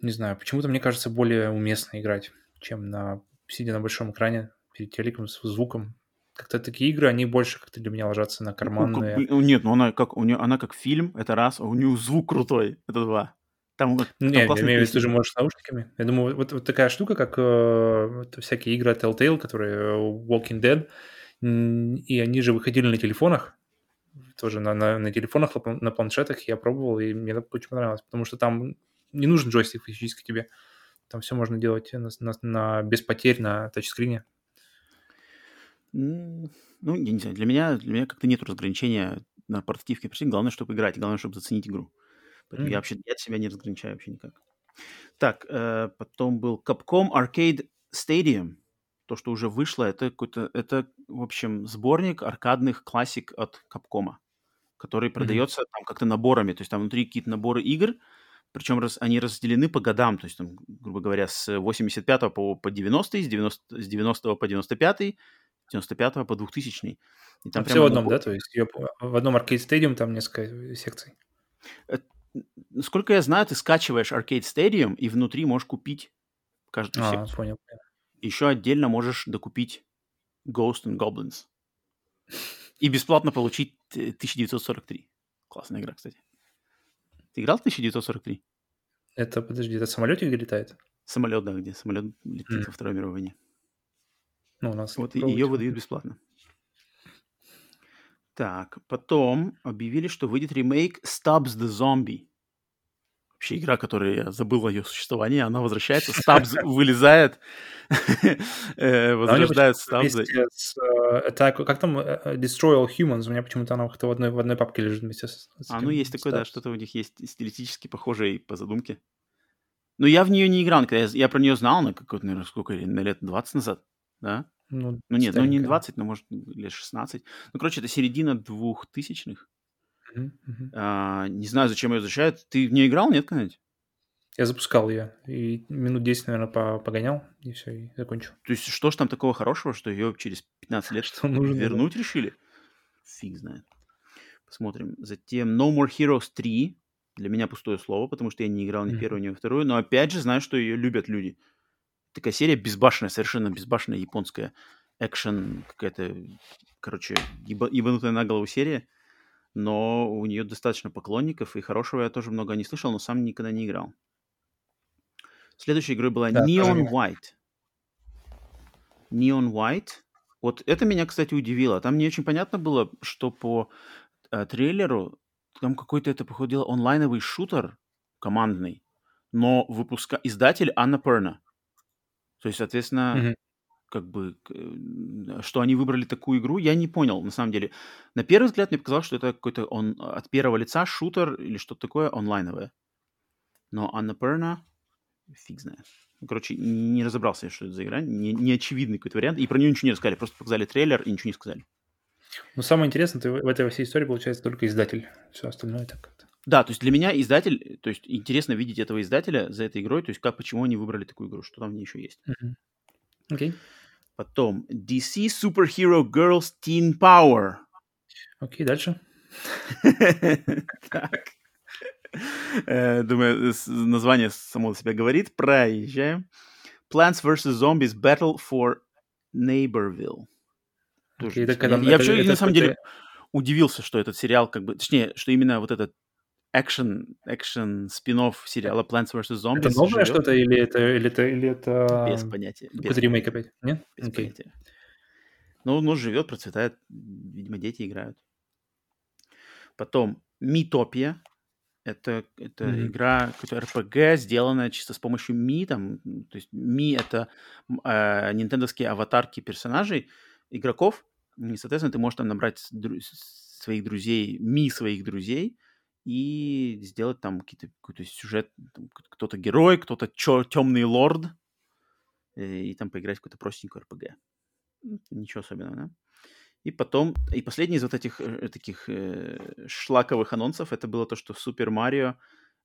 не знаю, почему-то мне кажется более уместно играть, чем на сидя на большом экране перед телеком с звуком. Как-то такие игры, они больше как-то для меня ложатся на карманные. Ну, как, нет, ну она как, у нее, она как фильм, это раз, а у нее звук крутой, это два. Там, там не, я имею в виду, ты же можешь с наушниками. Я думаю, вот, вот такая штука, как э, вот всякие игры Telltale, которые э, Walking Dead, и они же выходили на телефонах, тоже на, на, на телефонах, на планшетах я пробовал, и мне очень понравилось, потому что там не нужен джойстик физически тебе. Там все можно делать на, на, на, без потерь на тачскрине. Ну, я не знаю, для меня, для меня как-то нет разграничения на портативке. Главное, чтобы играть, главное, чтобы заценить игру. Поэтому mm-hmm. я вообще я от себя не разграничаю вообще никак. Так, э, потом был Capcom Arcade Stadium. То, что уже вышло, это какой-то, это, в общем, сборник аркадных классик от Capcom, который продается mm-hmm. там как-то наборами. То есть там внутри какие-то наборы игр, причем раз, они разделены по годам, то есть, там, грубо говоря, с 85 по, по 90 с 90, с 90 по 95 95 по 2000 и там а все в одном, набор... да? То есть в одном Arcade Stadium там несколько секций? Это, насколько я знаю, ты скачиваешь Arcade Stadium и внутри можешь купить каждую а, секцию. Понял, понял. Еще отдельно можешь докупить Ghost and Goblins. И бесплатно получить 1943. Классная игра, кстати. Ты играл в 1943? Это, подожди, это самолетик летает? Самолет, да, где самолет летит mm. во Второй мировой войне. Ну, у нас вот ее выдают бесплатно. Так, потом объявили, что выйдет ремейк Stubbs the Zombie вообще игра, которая я забыл о ее существовании, она возвращается, Стабз вылезает, э, возрождает Стабза. Э, как там э, Destroy All Humans, у меня почему-то она в одной, в одной папке лежит вместе с... А, ну есть такое, да, что-то у них есть стилистически похожее по задумке. Но я в нее не играл, когда я, про нее знал на какой-то, наверное, сколько, на лет 20 назад, да? Ну, ну нет, ну не 20, но может лет 16. Ну, короче, это середина двухтысячных. А, не знаю, зачем ее возвращают. Ты в нее играл, нет, когда-нибудь? Я запускал ее и минут 10, наверное, погонял, и все, и закончил. То есть что ж там такого хорошего, что ее через 15 лет что нужно, вернуть да. решили? Фиг знает. Посмотрим. Затем No More Heroes 3. Для меня пустое слово, потому что я не играл ни Мгм. первую, ни вторую. Но опять же знаю, что ее любят люди. Такая серия безбашенная, совершенно безбашенная японская экшен какая-то, короче, еба- ебанутая на голову серия. Но у нее достаточно поклонников, и хорошего я тоже много не слышал, но сам никогда не играл. Следующей игрой была Да, тоже Neon не. White. Neon White. Вот это меня, кстати, удивило. Там не очень понятно было, что по э, трейлеру там какой-то это, походу, дела, онлайновый шутер командный, но выпуска... издатель Анна Перна. То есть, соответственно, Мгм. Как бы, э, что они выбрали такую игру, я не понял, на самом деле. На первый взгляд мне показалось, что это какой-то он, от первого лица шутер или что-то такое онлайновое. Но Анна Перна, фиг знает. Ну, Короче, не разобрался я, что это за игра, не, не очевидный какой-то вариант, и про нее ничего не рассказали, просто показали трейлер и ничего не сказали. Но самое интересное, ты в этой всей истории получается только издатель. Все остальное так как-то. Да, то есть для меня издатель, то есть интересно видеть этого издателя за этой игрой, то есть как, почему они выбрали такую игру, что там в ней еще есть. Окей. Потом DC Superhero Girls Teen Power. Окей, дальше. Так. Э, Думаю, название само за себя говорит. Проезжаем. Plants vs. Zombies Battle for Neighborville. Тоже когда- я, я вообще, на самом деле, удивился, что этот сериал, как бы, точнее, что именно вот этот экшен, экшен спин сериала Plants vs. Zombies Это новое что-то или это или это или это Без понятия. без какой-то ремейк опять? Нет? Без Окей. понятия. Ну, ну, живет, процветает. Видимо, дети играют. Потом Митопия. Это, это Мгм. игра, какой-то RPG, сделанная чисто с помощью Ми. Там, то есть Ми — это э, нинтендовские аватарки персонажей, игроков. И, соответственно, ты можешь там набрать дру- своих друзей, Ми своих друзей, и сделать там какие-то, какой-то сюжет. кто-то герой, кто-то темный лорд, э, и там поиграть в какую-то простенькую RPG. М, Ничего особенного, да? И потом, и последний из вот этих э, таких э, шлаковых анонсов, это было то, что Супер Марио,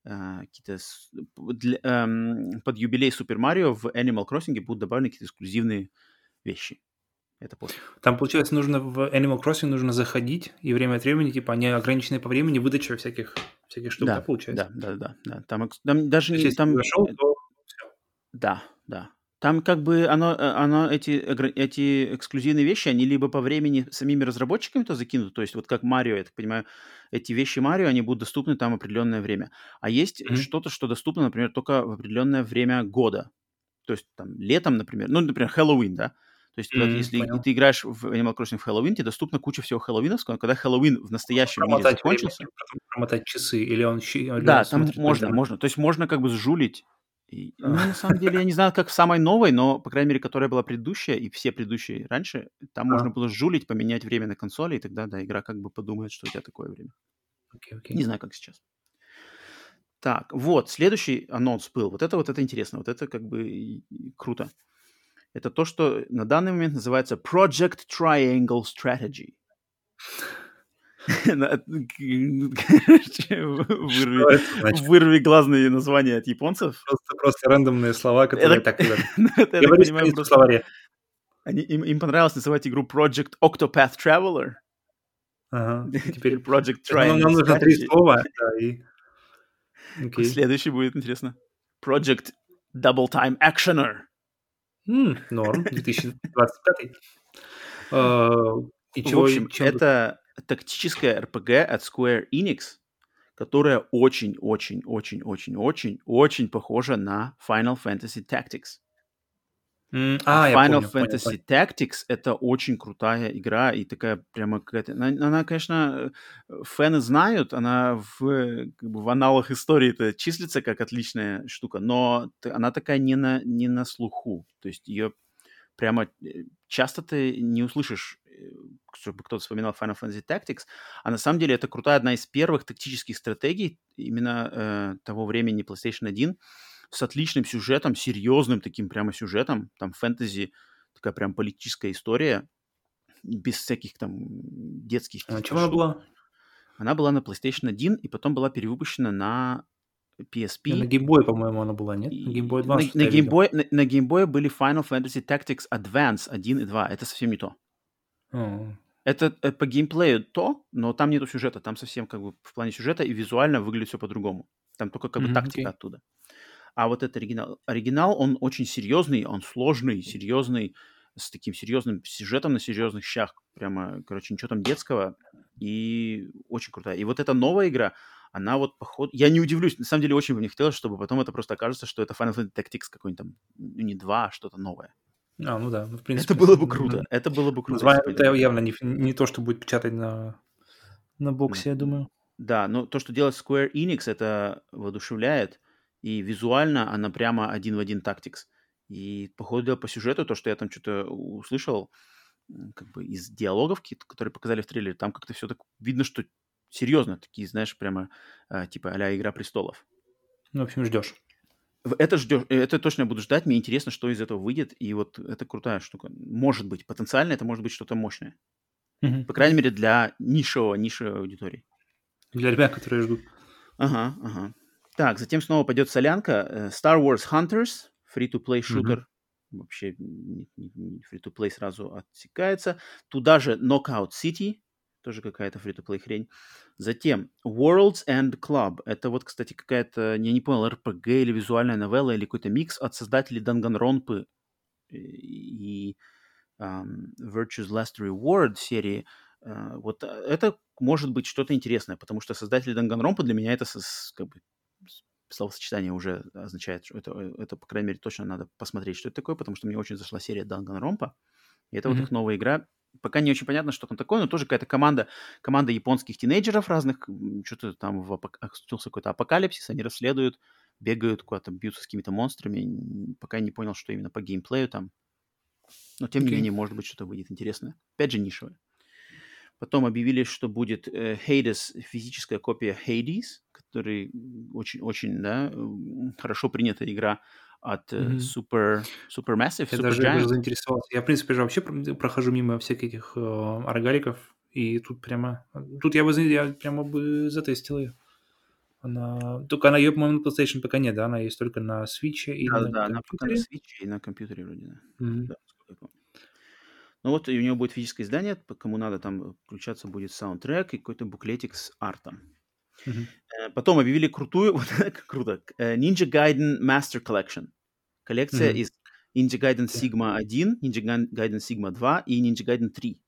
э, какие-то для- эм, под юбилей Супер Марио в Animal Crossing будут добавлены какие-то эксклюзивные вещи. Это пофиг. Там, получается, нужно в Animal Crossing нужно заходить, и время от времени, типа, они ограничены по времени выдача всяких, всяких штук, да, Да, получается? да, да, да, да. Там, там даже есть, там, зашел, то да, да. Там как бы оно, э, оно эти, эти эксклюзивные вещи, они либо по времени самими разработчиками то закинуты, то есть вот как Марио, я так понимаю, эти вещи Марио, они будут доступны там определенное время. А есть Мгм. что-то, что доступно, например, только в определенное время года. То есть там летом, например, ну, например, Хэллоуин, да? То есть М, если понял. ты играешь в Animal Crossing в Хэллоуин, тебе доступна куча всего хэллоуиновского, но когда Хэллоуин в настоящем мире промотать время, закончился, потом промотать часы, или он, или да, он там можно, дням. можно. То есть можно как бы сжулить. И, ну, А. на самом деле, я не знаю, как в самой новой, но, по крайней мере, которая была предыдущая, и все предыдущие раньше, там А. можно было жулить, поменять время на консоли, и тогда, да, игра как бы подумает, что у тебя такое время. Не знаю, как сейчас. Так, вот, следующий анонс был. Вот это вот это интересно, вот это как бы круто. Это то, что на данный момент называется Project Triangle Strategy. Вырви- глазные названия от японцев. Просто, просто рандомные слова, которые Это- так. Ну, это, я понимаю, просто словаре. они- им, им понравилось называть игру Project Octopath Traveler. Ага. Теперь Project Triangle нам нужно три слова, да, и... Следующий будет интересно. Project Double Time Actioner. М, Норм, 2025. Э, И В чего, общем, чем- это тактическая RPG от Square Enix, которая очень-очень-очень-очень-очень похожа на Final Fantasy Tactics. А, я Final помню, Fantasy понял. Tactics это очень крутая игра и такая прямо какая-то. Она, она, конечно, э, фэны знают, она в, э, как бы в аналах истории это числится как отличная штука, но она такая не на, не на слуху. То есть ее прямо э, часто ты не услышишь, чтобы кто-то вспоминал Final Fantasy Tactics, а на самом деле это крутая одна из первых тактических стратегий именно э, того времени PlayStation 1 с отличным сюжетом, серьезным таким прямо сюжетом, там фэнтези, такая прям политическая история, без всяких там детских А на чем она была? Она была на PlayStation 1 и потом была перевыпущена на PSP. На геймбой, по-моему, она была, нет? На на, 2 что-то на я видел. геймбой, на, на геймбое были Final Fantasy Tactics Advance 1 и 2. Это совсем не то. О, Это э, по геймплею то, но там нету сюжета. Там совсем как бы в плане сюжета и визуально выглядит все по-другому. Там только как бы Мгм, тактика окей. оттуда. А вот этот оригинал, оригинал, он очень серьезный, он сложный, серьезный, с таким серьезным сюжетом на серьезных щах. Прямо, короче, ничего там детского. И очень крутая. И вот эта новая игра, она вот поход... Я не удивлюсь, на самом деле очень бы мне хотелось, чтобы потом это просто окажется, что это Final Fantasy Tactics какой-нибудь там, ну, не два, а что-то новое. А, ну да, ну, в Это принципе. было бы круто. Это было бы круто. Это явно не, не то, что будет печатать на, на боксе, я думаю. Да, но то, что делает Square Enix, это воодушевляет. И визуально она прямо один в один Tactics. И по ходу дела, по сюжету, то, что я там что-то услышал, как бы из диалогов, которые показали в трейлере, там как-то все так видно, что серьезно, такие, знаешь, прямо а, типа а «Игра престолов». Ну, в общем, ждешь. Это ждешь, э, это точно я буду ждать, мне интересно, что из этого выйдет, и вот это крутая штука. Может быть, потенциально это может быть что-то мощное. Мгм. По крайней мере, для нишевого, нишевой аудитории. Для ребят, которые ждут. Ага, ага. Так, затем снова пойдет солянка. э, Star Wars Hunters, free-to-play шутер. Вообще не- не free-to-play сразу отсекается. Туда же Knockout City, тоже какая-то free-to-play хрень. Затем Worlds and Club. Это вот, кстати, какая-то, я не понял, RPG или визуальная новелла, или какой-то микс от создателей Данганронпы и ам, Virtue's Last Reward серии. А, Вот это может быть что-то интересное, потому что создатели Данганронпа для меня это как бы словосочетание уже означает, что это, э, это, по крайней мере, точно надо посмотреть, что это такое, потому что мне очень зашла серия Данганронпа. И это вот Мгм. их новая игра. Пока не очень понятно, что там такое, но тоже какая-то команда, команда японских тинейджеров разных, что-то там в апок- случился какой-то апокалипсис, они расследуют, бегают куда-то, бьются с какими-то монстрами. Пока не понял, что именно по геймплею там. Но тем не Окей. менее, может быть, что-то выйдет интересное. Опять же, нишевое. Потом объявили, что будет э, Hades, физическая копия Hades, который очень-очень, да, хорошо принятая игра от э, Мгм. Super, Supermassive, Я Super даже, Giant. заинтересовался. Я, в принципе, же вообще про- прохожу мимо всяких э, рогаликов, и тут прямо... Тут я бы, я прямо бы затестил ее. Она... Только она ее, по-моему, на PlayStation пока нет, да? Она есть только на Switch и Да, на да, она пока на. Switch и на компьютере вроде, да. Мгм. Да. Ну вот и у него будет физическое издание, кому надо там включаться будет саундтрек и какой-то буклетик с артом. Э, Потом объявили крутую, вот круто, э, Ninja Gaiden Master Collection. Коллекция Мгм. из Ninja Gaiden. Sigma 1, Ninja Ga- Gaiden Sigma 2 и Ninja Gaiden 3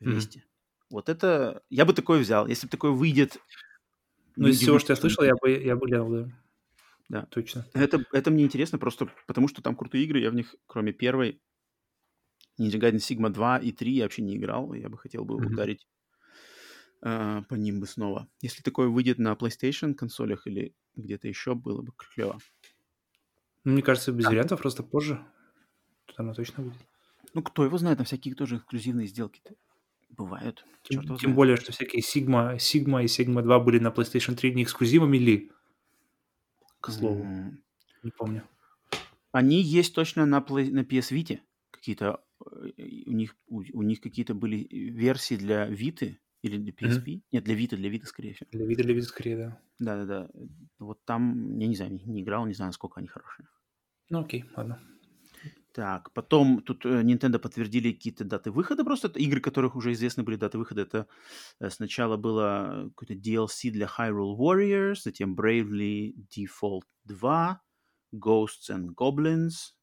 Мгм. вместе. Вот это... Я бы такое взял. Если бы такое выйдет... Ну, из всего, что я слышал, я бы, я бы глянул, да. Да. Точно. Это, это мне интересно просто потому, что там крутые игры. Я в них, кроме первой, Ninja Gaiden Sigma 2 и 3 я вообще не играл. Я бы хотел бы Мгм. ударить а, по ним бы снова. Если такое выйдет на PlayStation консолях или где-то еще, было бы клево. Ну, Мне кажется, без Да. вариантов, просто позже. Тут она точно будет. Ну, кто его знает, на всякие тоже эксклюзивные сделки бывают. Тем, тем знает. более, что всякие Sigma, Sigma и Sigma 2 были на PlayStation 3 не эксклюзивами ли? К слову, М, не помню. Они есть точно на, Play- на PS Vita. Какие-то э, у них, у, у них какие-то были версии для Vita или для PSP. Нет, для Vita, для Vita, скорее всего. Для вида, для вида скорее, да. Да-да-да. Вот там, я не знаю, не, не играл, не знаю, насколько они хорошие. Ну, окей, ладно. Так, потом тут э, Nintendo подтвердили какие-то даты выхода просто. Игры, которых уже известны были даты выхода. Это э, сначала было какой-то DLC для Hyrule Warriors, затем Bravely Default 2, Ghosts and Goblins,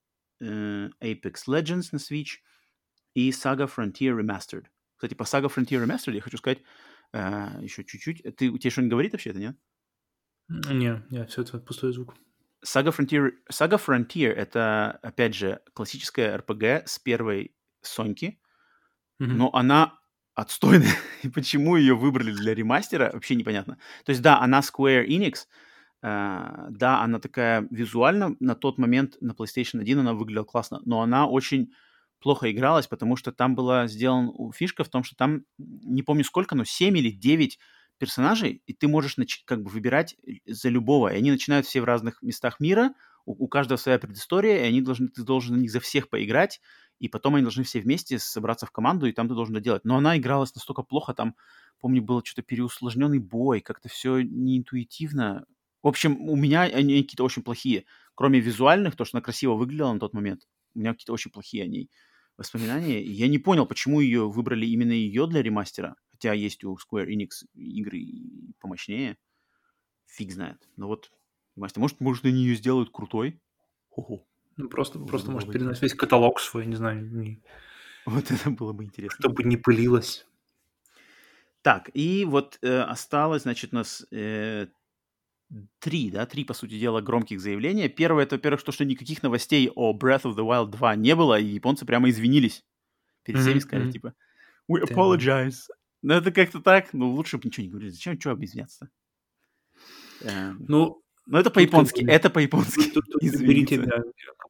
э, Apex Legends на Switch и Saga Frontier Remastered. Кстати, по Saga Frontier Remastered я хочу сказать э, еще чуть-чуть. Ты, тебе что-нибудь говорит вообще это, нет? Не, не, все это пустой звук. Saga Frontier, Saga Frontier — это, опять же, классическая RPG с первой Соньки, Мгм. но она отстойная. И почему ее выбрали для ремастера, вообще непонятно. То есть, да, она Square Enix, э, да, она такая визуально на тот момент на PlayStation 1 она выглядела классно, но она очень плохо игралась, потому что там была сделана фишка в том, что там, не помню сколько, но 7 или 9 персонажей, и ты можешь как бы выбирать за любого, и они начинают все в разных местах мира, у, у каждого своя предыстория, и они должны, ты должен на них за всех поиграть, и потом они должны все вместе собраться в команду, и там ты должен это делать. Но она игралась настолько плохо, там, помню, был что-то переусложненный бой, как-то все неинтуитивно. В общем, у меня они какие-то очень плохие. Кроме визуальных, то, что она красиво выглядела на тот момент, у меня какие-то очень плохие они воспоминания. Я не понял, почему ее выбрали именно ее для ремастера. Хотя есть у Square Enix игры помощнее. Фиг знает. Но вот ремастер. Может, может, они ее сделают крутой? Хо-хо. Ну, просто, Было просто может, переносить весь каталог свой, не знаю, не- Вот это было бы интересно. чтобы не пылилось. Так, и вот э, осталось, значит, у нас э, три, да, три, по сути дела, громких заявления. Первое, это, во-первых, то, что никаких новостей о Breath of the Wild 2 не было, и японцы прямо извинились. Перед всеми Мгм, сказали, типа, we apologize. Ну, это как-то так, ну, лучше бы ничего не говорили. Зачем, что объясняться? Эм, Ну, Ну, это как по-японски, бы- это по-японски. тут, тут берите, да,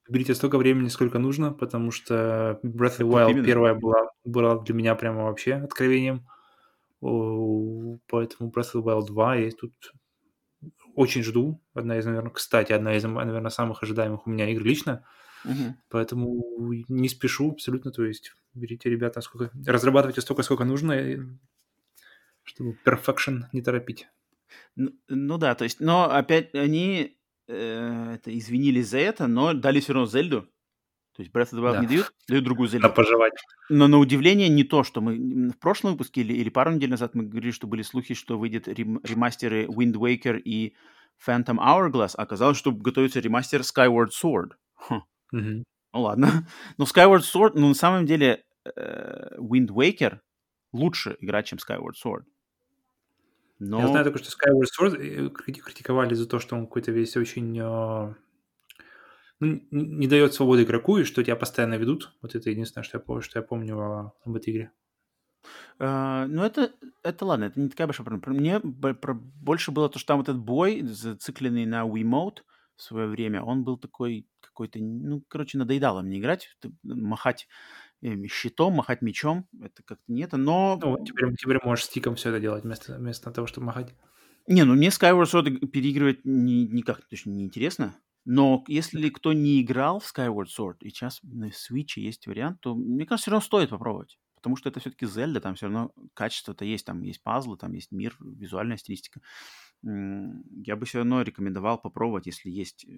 берите столько времени, сколько нужно, потому что Breath of the Wild именно. первая была, была для меня прямо вообще откровением. Поэтому Breath of the Wild 2 я тут очень жду. Одна из, наверное, кстати, одна из, наверное, самых ожидаемых у меня игр лично. Мгм. Поэтому не спешу абсолютно. То есть берите, ребята, сколько... Разрабатывайте столько, сколько нужно, чтобы perfection не торопить. Ну, ну да, то есть, но опять они э, это, извинились за это, но дали все равно Зельду. То есть Breath of the Wild Да. не дают, дают другую На Зельду. пожевать. Но на удивление не то, что мы в прошлом выпуске или, или пару недель назад мы говорили, что были слухи, что выйдет рем- ремастеры Wind Waker и Phantom Hourglass, а оказалось, что готовится ремастер Skyward Sword. Хм, Мгм. ну ладно. Но Skyward Sword, ну на самом деле э, Wind Waker лучше играть, чем Skyward Sword. Но... Я знаю только, что Skyward Sword э, крити- критиковали за то, что он какой-то весь очень... э, ну, не дает свободы игроку, и что тебя постоянно ведут. Вот это единственное, что я помню, что я помню о- об этой игре. А, ну, это, это ладно, это не такая большая проблема. Про- Мне больше было то, что там этот бой, зацикленный на Wiimote в свое время, он был такой какой-то, ну, короче, надоедало мне играть, махать э, щитом, махать мечом, это как-то не это, но... Ну, вот теперь, теперь можешь стиком все это делать вместо, вместо того, чтобы махать. Не, ну мне Skyward Sword иг- переигрывать ни- никак точно не интересно. Но если кто не играл в Skyward Sword, и сейчас на Switch есть вариант, то мне кажется, все равно стоит попробовать. Потому что это все-таки Зельда, там все равно качество-то есть, там есть пазлы, там есть мир, визуальная стилистика. Я бы все равно рекомендовал попробовать, если есть э,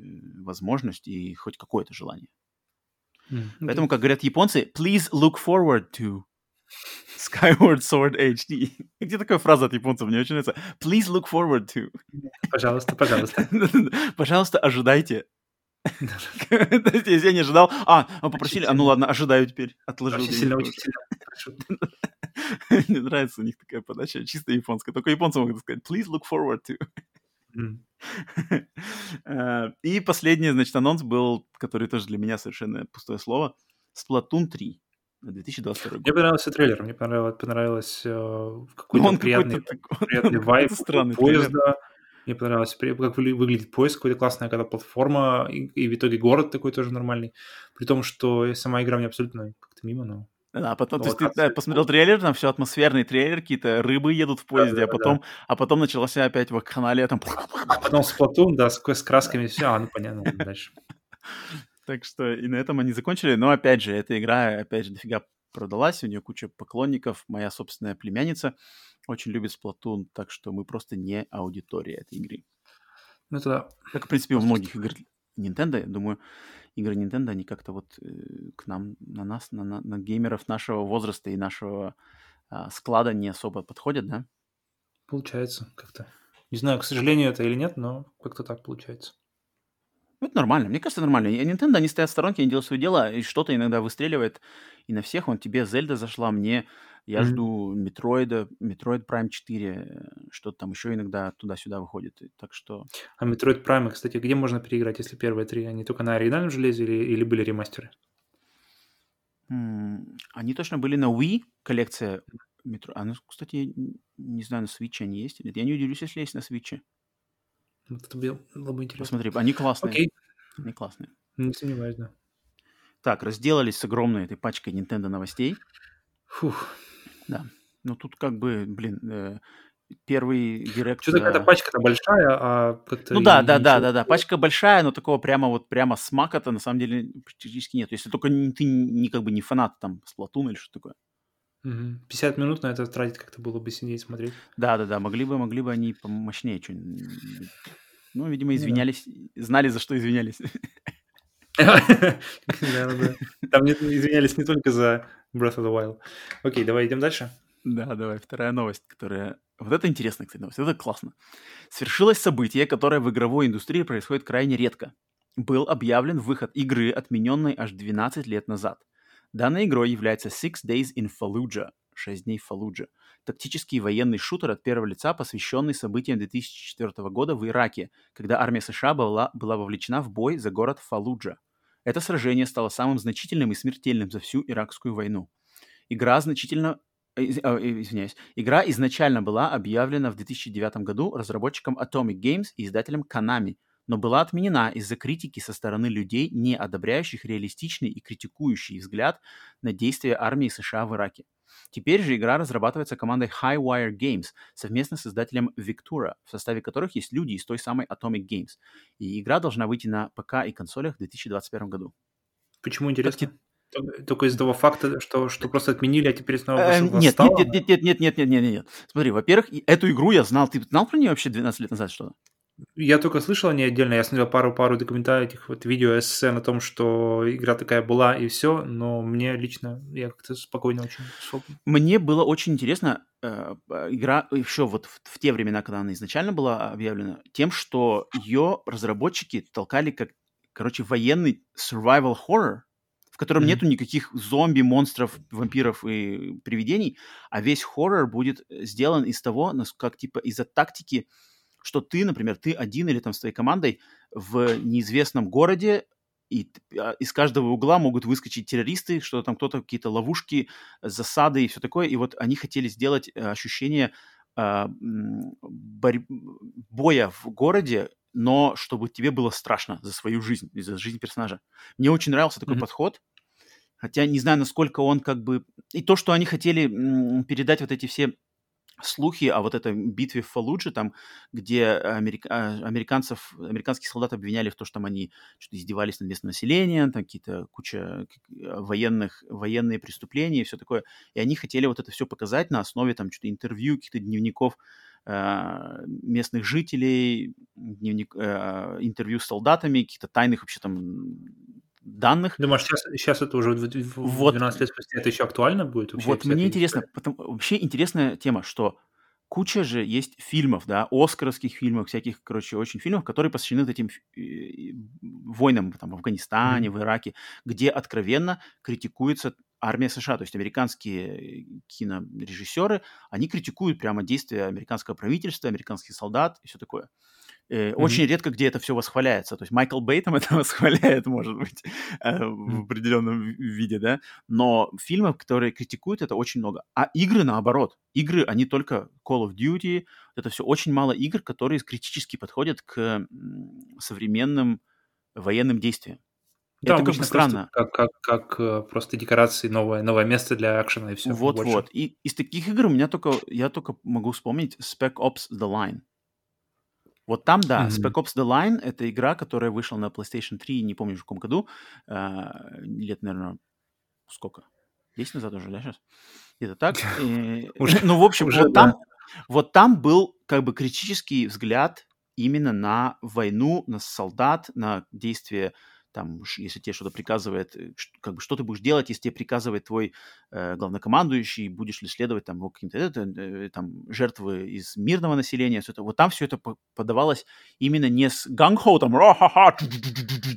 возможность и хоть какое-то желание. М, Поэтому, окей. как говорят японцы, please look forward to Skyward Sword HD. Где такая фраза от японцев? Мне очень нравится. Please look forward to. Пожалуйста, пожалуйста. Пожалуйста, ожидайте. Если я не ожидал... А, попросили... А, ну ладно, ожидаю теперь. Отложил. Очень сильно, очень сильно. Мне нравится у них такая подача, чисто японская. Только японцы могут сказать, please look forward to. Э, И последний, значит, анонс был, который тоже для меня совершенно пустое слово. Splatoon 3. 2022 Мне год. понравился трейлер. Мне понравилось, понравилось э, какой-то приятный, приятный вайб трейлер. поезда. Мне понравилось, как выгля- выглядит поезд, какой-то классная когда платформа, и, и в итоге город такой тоже нормальный. При том, что сама игра мне абсолютно как-то мимо, но... Да, а потом, Ну, то есть ты да, посмотрел трейлер, там все атмосферный трейлер, какие-то рыбы едут в поезде, а Да-да-да. потом, а потом начался опять вакханалия там. А потом Splatoon, да, с, с красками, все, а, ну понятно, дальше. Так что и на этом они закончили. Но опять же, эта игра, опять же, дофига продалась, у нее куча поклонников. Моя собственная племянница очень любит Splatoon, так что мы просто не аудитория этой игры. Ну, это да. Как, в принципе, у многих игр Nintendo, я думаю, игры Nintendo, они как-то вот э, к нам, на нас, на, на- на геймеров нашего возраста и нашего а, склада не особо подходят, да? Получается как-то. Не знаю, к сожалению, это или нет, но как-то так получается. Ну, это нормально. Мне кажется, нормально. Nintendo, они стоят в сторонке, они делают свое дело, и что-то иногда выстреливает. И на всех, он тебе Зельда зашла, мне, я Мгм. жду Метроида, Metroid Prime 4, э, что-то там еще иногда туда-сюда выходит. Так что... А Metroid Prime, кстати, где можно переиграть, если первые три? Они только на оригинальном железе или, или были ремастеры? м, Они точно были на Wii, коллекция Метро... А, ну, кстати, не знаю, на Switch они есть или нет. Я не удивлюсь, если есть на Switch. Вот это было, бы интересно. Посмотри, они классные. Окей, Они классные. не сомневаюсь, да. Так, разделались с огромной этой пачкой Nintendo новостей. Фух. Да. Ну, тут как бы, блин, э, первый директ... Что-то какая-то пачка-то большая, а как-то... Ну да, да, да, да, да. Пачка большая, но такого прямо вот прямо смака-то на самом деле практически нет. Если только ты не как бы не фанат там Splatoon или что такое. Мгм. 50 минут на это тратить как-то было бы сидеть смотреть. Да, да, да. Могли бы, могли бы они помощнее что-нибудь. Ну, видимо, да. извинялись, знали, за что извинялись. Там извинялись не только за Breath of the Wild. Окей, давай идем дальше. Да, давай, вторая новость, которая... Вот это интересная, кстати, новость, это классно. Свершилось событие, которое в игровой индустрии происходит крайне редко. Был объявлен выход игры, отмененной аж 12 лет назад. Данной игрой является Six Days in Fallujah, 6 дней в Фалудже, тактический военный шутер от первого лица, посвященный событиям 2004 года в Ираке, когда армия США была, была вовлечена в бой за город Фалуджа. Это сражение стало самым значительным и смертельным за всю иракскую войну. Игра значительно Э, извиняюсь, игра изначально была объявлена в 2009 году разработчиком Atomic Games и издателем Konami, но была отменена из-за критики со стороны людей, не одобряющих реалистичный и критикующий взгляд на действия армии США в Ираке. Теперь же игра разрабатывается командой Highwire Games совместно с издателем Victura, в составе которых есть люди из той самой Atomic Games. И игра должна выйти на ПК и консолях в 2021 году. Почему интересно? Только из-за того факта, что, что просто отменили, а теперь снова э, нет, нет, нет, нет, нет, нет, нет, нет, нет. Смотри, во-первых, эту игру я знал. Ты знал про нее вообще 12 лет назад что-то? Я только слышал о ней отдельно, я смотрел пару-пару документальных этих вот видео эссе на том, что игра такая была и все, но мне лично, я как-то спокойно очень шел. Мне было очень интересно, э, игра еще вот в, в те времена, когда она изначально была объявлена, тем, что ее разработчики толкали как, короче, военный survival horror, в котором mm-hmm. нету никаких зомби, монстров, вампиров и привидений, а весь хоррор будет сделан из того, как типа из-за тактики, что ты, например, ты один или там с твоей командой в неизвестном городе, и а, из каждого угла могут выскочить террористы, что там кто-то, какие-то ловушки, засады и все такое. И вот они хотели сделать э, ощущение э, борь... боя в городе но чтобы тебе было страшно за свою жизнь, за жизнь персонажа. Мне очень нравился такой mm-hmm. подход, хотя не знаю, насколько он как бы... И то, что они хотели передать вот эти все слухи о вот этой битве в Фалудже, там, где америка... А, американцев, американских солдат обвиняли в том, что там они что-то издевались над местным населением, там какие-то куча военных, военные преступления и все такое. И они хотели вот это все показать на основе там что-то интервью, каких-то дневников местных жителей, дневник, интервью с солдатами, каких-то тайных вообще там данных. Думаешь, сейчас, сейчас это уже в, вот, 12 лет спустя это еще актуально будет? Вообще, вот мне интересно, потому, вообще интересная тема, что куча же есть фильмов, да, оскаровских фильмов, всяких, короче, очень фильмов, которые посвящены этим э, войнам там, в Афганистане, mm-hmm. в Ираке, где откровенно критикуется армия США, то есть американские кинорежиссеры, они критикуют прямо действия американского правительства, американских солдат и все такое. Mm-hmm. Очень редко где это все восхваляется. То есть Майкл Бейтом это восхваляет, может быть, э, в определенном виде, да. Но фильмов, которые критикуют, это очень много. А игры наоборот. Игры, они только Call of Duty. Это все очень мало игр, которые критически подходят к современным военным действиям. Да, это как бы странно. Как, как, как э, просто декорации, новое, новое место для акшена и все. Вот-вот. И из таких игр у меня только, я только могу вспомнить Spec Ops The Line. Вот там, да, mm-hmm. Spec Ops The Line — это игра, которая вышла на PlayStation 3, не помню в каком году, э, лет, наверное, сколько? 10 назад уже, да, сейчас? Где-то так. Ну, в общем, вот там вот там был как бы критический взгляд именно на войну, на солдат, на действия там, если тебе что-то приказывает, э, как бы, что ты будешь делать, если тебе приказывает твой э, главнокомандующий, будешь ли следовать там каким-то это, э, там жертвы из мирного населения, все это, вот там все это подавалось именно не с gung-ho, там,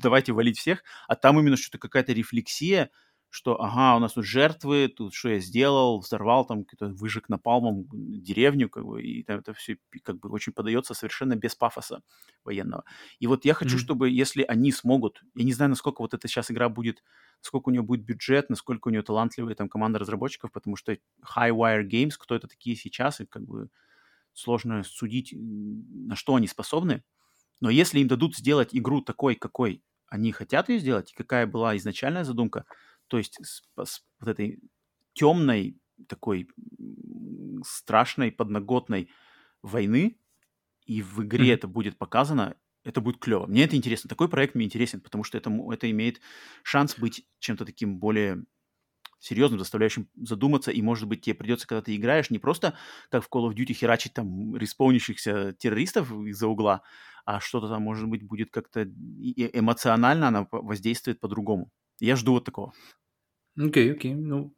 давайте валить всех, а там именно что-то какая-то рефлексия, что, ага, у нас тут жертвы, тут что я сделал, взорвал там, выжег напалмом деревню, как бы, и это все как бы очень подается совершенно без пафоса военного. И вот я хочу, mm-hmm. чтобы, если они смогут, я не знаю, насколько вот эта сейчас игра будет, сколько у нее будет бюджет, насколько у нее талантливая там команда разработчиков, потому что Highwire Games, кто это такие сейчас, и как бы сложно судить, на что они способны. Но если им дадут сделать игру такой, какой они хотят ее сделать, и какая была изначальная задумка, то есть с, с вот этой темной, такой страшной, подноготной войны, и в игре mm-hmm. это будет показано, это будет клево. Мне это интересно. Такой проект мне интересен, потому что это, это имеет шанс быть чем-то таким более серьезным, заставляющим задуматься, и, может быть, тебе придется, когда ты играешь, не просто как в Call of Duty херачить там респаунящихся террористов из-за угла, а что-то там, может быть, будет как-то эмоционально, она воздействует по-другому. Я жду вот такого. Окей, окей. Ну,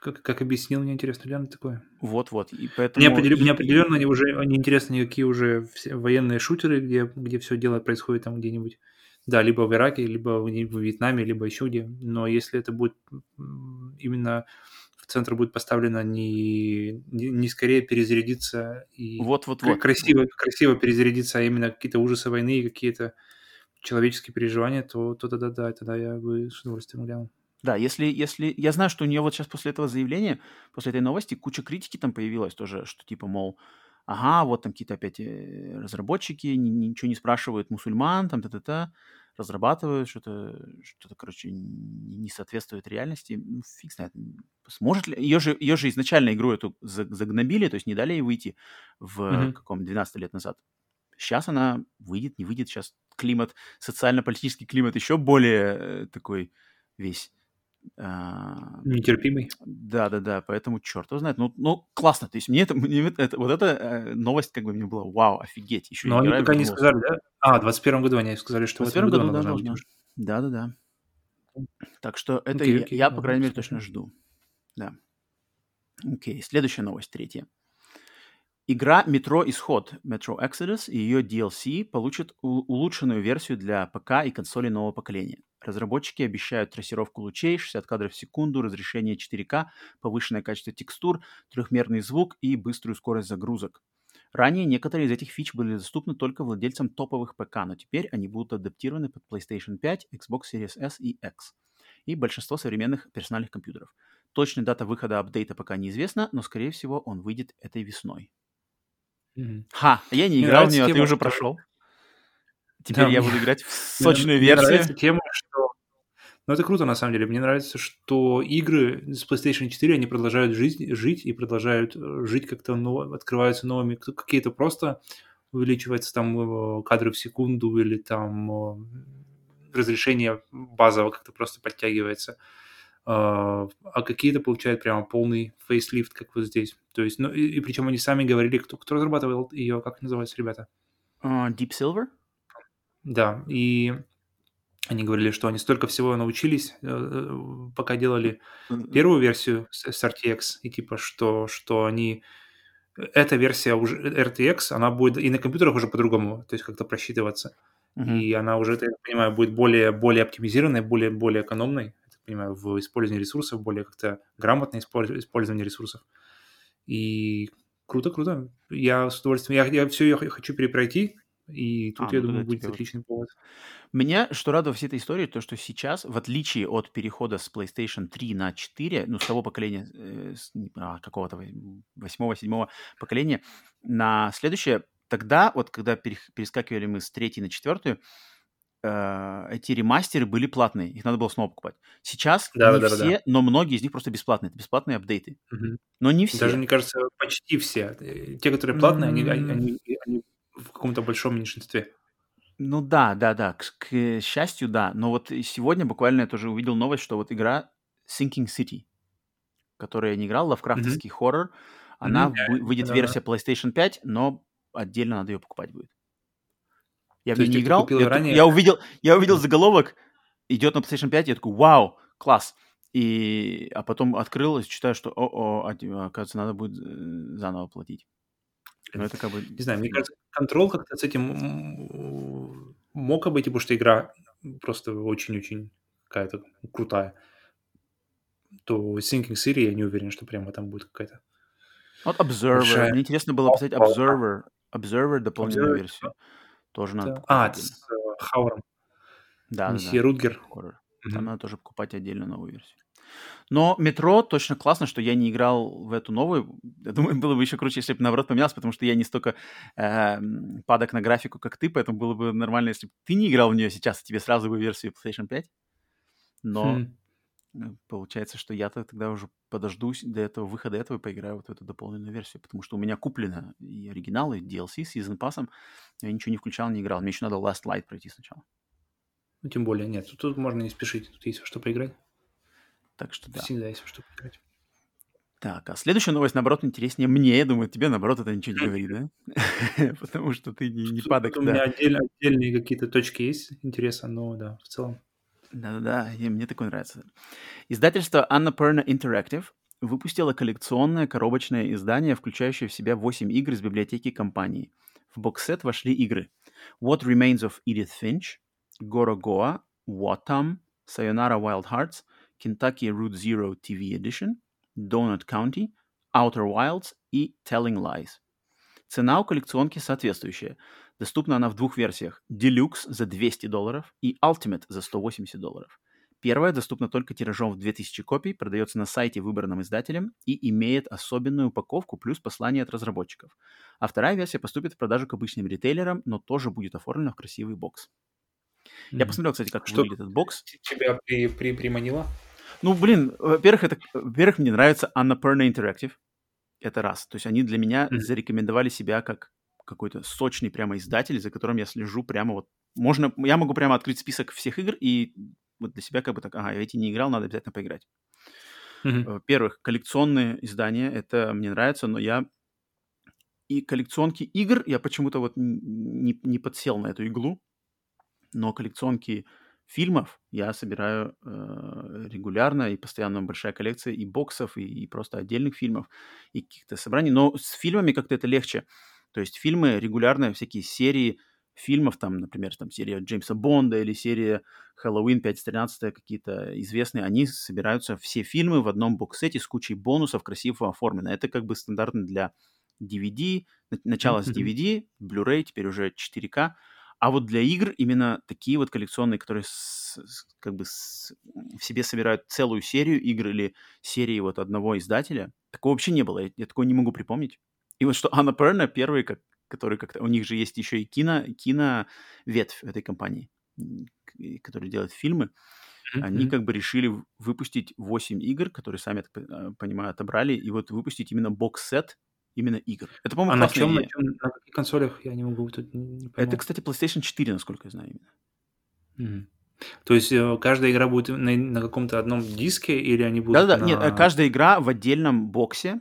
как, как объяснил, мне интересно глянуть такое. Вот-вот. И поэтому... Мне, определ... мне определенно они уже не интересны никакие уже все военные шутеры, где, где все дело происходит там где-нибудь. Да, либо в Ираке, либо в Вьетнаме, либо еще где. Но если это будет именно в центр будет поставлено не, не, не скорее перезарядиться и вот, вот, вот. красиво, красиво перезарядиться, а именно какие-то ужасы войны и какие-то человеческие переживания, то, то тогда да, тогда я бы с удовольствием глянул. Да, если, если... Я знаю, что у нее вот сейчас после этого заявления, после этой новости, куча критики там появилась тоже, что типа, мол, ага, вот там какие-то опять э, разработчики, ничего не спрашивают мусульман, там, та-та-та, разрабатывают что-то, что-то, короче, не соответствует реальности. Ну, фиг знает. Сможет ли... Ее же, ее же изначально игру эту загнобили, то есть не дали ей выйти в mm-hmm. каком 12 лет назад. Сейчас она выйдет, не выйдет. Сейчас климат, социально-политический климат еще более э, такой весь а, Нетерпимый. Да, да, да, поэтому черт его знает. Ну, ну классно. То есть мне это, мне это вот эта э, новость как бы мне была вау, офигеть. Еще Но они пока не сказали, да? А, в 21 году они сказали, что в 21 году, году да, должна быть. Да, да, да. Так что это okay, okay, я, я, по крайней мере, точно жду. Да. Окей, следующая новость, третья. Игра Metro Исход, Metro Exodus и ее DLC получат улучшенную версию для ПК и консолей нового поколения. Разработчики обещают трассировку лучей, 60 кадров в секунду, разрешение 4К, повышенное качество текстур, трехмерный звук и быструю скорость загрузок. Ранее некоторые из этих фич были доступны только владельцам топовых ПК, но теперь они будут адаптированы под PlayStation 5, Xbox Series S и X и большинство современных персональных компьютеров. Точная дата выхода апдейта пока неизвестна, но, скорее всего, он выйдет этой весной. Ха, я не играл в нее, а ты уже прошел. Теперь я буду играть в сочную версию. Мне нравится тема, что... Ну, это круто, на самом деле. Мне нравится, что игры с PlayStation 4, они продолжают жить, жить и продолжают э, жить как-то, нов... открываются новыми... Какие-то просто увеличиваются там э, кадры в секунду или там э, разрешение базово как-то просто подтягивается. А, а какие-то получают прямо полный фейслифт, как вот здесь. То есть, ну, и, и причем они сами говорили, кто, кто разрабатывал ее, как называются ребята? Uh, Deep Silver? Да, и они говорили, что они столько всего научились, э, э, пока делали первую версию с RTX, и типа, что, что они... Эта версия уже RTX, она будет и на компьютерах уже по-другому, то есть как-то просчитываться. Uh-huh. И она уже, я понимаю, будет более, более оптимизированной, более, более экономной, понимаю, в использовании ресурсов, более как-то грамотное использование ресурсов. И круто, круто. Я с удовольствием... Я, я все я хочу перепройти, и тут, а, я ну, думаю, будет отличный повод. Меня что радует во всей этой истории, то, что сейчас, в отличие от перехода с PlayStation 3 на 4, ну, с того поколения, э, с, а, какого-то восьмого, седьмого поколения, на следующее, тогда, вот когда перескакивали мы с третьей на четвертую, э, эти ремастеры были платные, их надо было снова покупать. Сейчас да, не да, все, да. но многие из них просто бесплатные, это бесплатные апдейты. Угу. Но не все. Даже, мне кажется, почти все. Э, те, которые платные, mm-hmm. они, они, они в каком-то большом меньшинстве. Ну да, да, да, к, к счастью, да. Но вот сегодня буквально я тоже увидел новость, что вот игра Sinking City, которую я не играл, лавкрафтовский mm-hmm. хоррор, она mm-hmm. выйдет да, версия PlayStation 5, но отдельно надо ее покупать будет. Я в нее не играл, я, ранее... я, увидел, я увидел заголовок, идет на PlayStation 5, я такой, вау, класс. И, а потом открыл и читаю, что, о, о, оказывается, надо будет э, заново платить. Ну, это как бы... Не знаю, мне кажется, контрол как-то с этим мог быть, потому что игра просто очень-очень какая-то крутая. То Sinking City я не уверен, что прямо там будет какая-то... Вот Observer. Большая... Мне интересно было посмотреть Observer. Observer дополнительную Observer. версию. Тоже надо А, с uh, Хауэром. Да, Месье да, да. Рутгер. Там mm-hmm. надо тоже покупать отдельно новую версию. Но метро точно классно, что я не играл в эту новую. Я думаю, было бы еще круче, если бы наоборот поменялось, потому что я не столько э, падок на графику, как ты, поэтому было бы нормально, если бы ты не играл в нее сейчас, тебе сразу бы версию PlayStation 5. Но хм. Получается, что я-то тогда уже подождусь до этого выхода этого и поиграю вот в эту дополненную версию, потому что у меня куплено и оригинал, и DLC с Season Pass. Я ничего не включал, не играл. Мне еще надо Last Light пройти сначала. Ну, тем более, нет, тут, тут можно не спешить, тут есть во что поиграть. Так что да. Всегда есть что поиграть. Так, а следующая новость, наоборот, интереснее мне. Я думаю, тебе, наоборот, это ничего не говорит, да? Потому что ты не, не падок, У меня отдельные какие-то точки есть интереса, но да, в целом. Да-да-да, и мне такое нравится. Издательство Annapurna Interactive выпустило коллекционное коробочное издание, включающее в себя 8 игр из библиотеки компании. В боксет вошли игры What Remains of Edith Finch, Gorogoa, Watam, Sayonara Wild Hearts, Kentucky Route Zero TV Edition, Donut County, Outer Wilds и Telling Lies. Цена у коллекционки соответствующая. Доступна она в двух версиях. Deluxe за 200 долларов и Ultimate за 180 долларов. Первая доступна только тиражом в 2000 копий, продается на сайте выбранным издателем и имеет особенную упаковку плюс послание от разработчиков. А вторая версия поступит в продажу к обычным ритейлерам, но тоже будет оформлена в красивый бокс. Mm-hmm. Я посмотрел, кстати, как Что выглядит этот бокс. Тебя при, при, приманило? Ну, блин, во-первых, это, во-первых, мне нравится Annapurna Interactive. Это раз. То есть они для меня mm-hmm. зарекомендовали себя как какой-то сочный прямо издатель, за которым я слежу прямо вот. Можно, я могу прямо открыть список всех игр и вот для себя как бы так, ага, я эти не играл, надо обязательно поиграть. Mm-hmm. Во-первых, коллекционные издания, это мне нравится, но я и коллекционки игр, я почему-то вот не, не подсел на эту иглу, но коллекционки фильмов я собираю э, регулярно, и постоянно большая коллекция и боксов, и, и просто отдельных фильмов, и каких-то собраний. Но с фильмами как-то это легче. То есть фильмы регулярно, всякие серии фильмов, там, например, там серия Джеймса Бонда или серия Хэллоуин 513 какие-то известные, они собираются все фильмы в одном боксете с кучей бонусов, красиво оформлено. Это как бы стандартно для DVD, начало с DVD, Blu-ray, теперь уже 4K. А вот для игр именно такие вот коллекционные, которые с, с, как бы с, в себе собирают целую серию игр или серии вот одного издателя, такого вообще не было. Я, я такого не могу припомнить. И вот что Анна Перна первые, как, которые как-то... У них же есть еще и кино, кино ветвь этой компании, которая делает фильмы. Mm-hmm. Они как бы решили выпустить 8 игр, которые сами, так э, понимаю, отобрали, и вот выпустить именно бокс-сет именно игр. Это, по-моему, а на чем, на чем, на каких консолях, я не могу тут не Это, кстати, PlayStation 4, насколько я знаю именно. Mm. То есть э, каждая игра будет на, на каком-то одном диске или они будут Да-да, на... нет, э, каждая игра в отдельном боксе,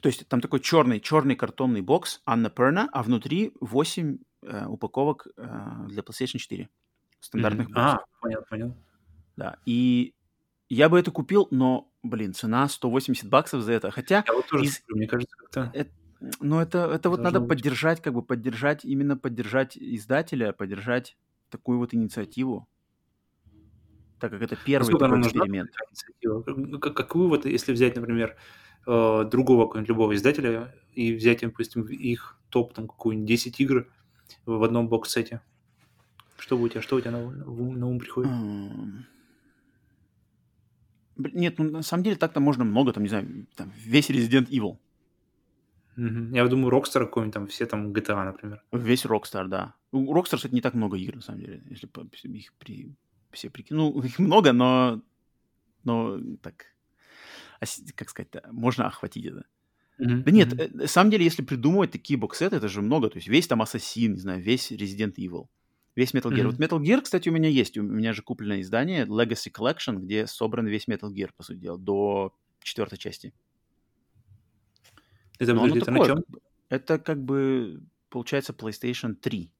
то есть там такой черный, черный картонный бокс Анна Перна, а внутри 8 э, упаковок э, для PlayStation 4. Стандартных mm-hmm. боксов. А, понял, понял. Да, и я бы это купил, но блин, цена 180 баксов за это. Хотя... Я вот тоже из... мне кажется, как-то... Это, ну, это, это вот надо быть. поддержать, как бы поддержать, именно поддержать издателя, поддержать такую вот инициативу, так как это первый такой эксперимент. Инициатива? Как, вот, если взять, например, э, другого какого-нибудь любого издателя и взять, допустим, их топ, там, какую-нибудь 10 игр в одном бокс-сете, что у тебя, что у тебя на, на ум приходит? Нет, ну на самом деле так-то можно много, там, не знаю, там, весь Resident Evil. Угу. Я думаю, Rockstar какой-нибудь там, все там GTA, например. Весь Rockstar, да. У Rockstar, кстати, не так много игр, на самом деле, если их при... все прикинуть. Ну, их много, но, но так, как сказать можно охватить это. Mm-hmm. Да нет, mm-hmm. на самом деле, если придумывать такие боксеты, это же много. То есть весь там Ассасин, не знаю, весь Resident Evil. Весь Metal Gear. Mm-hmm. Вот Metal Gear, кстати, у меня есть. У меня же купленное издание Legacy Collection, где собран весь Metal Gear, по сути дела, до четвертой части. Это, Но это на чем? Это как бы, получается, PlayStation 3.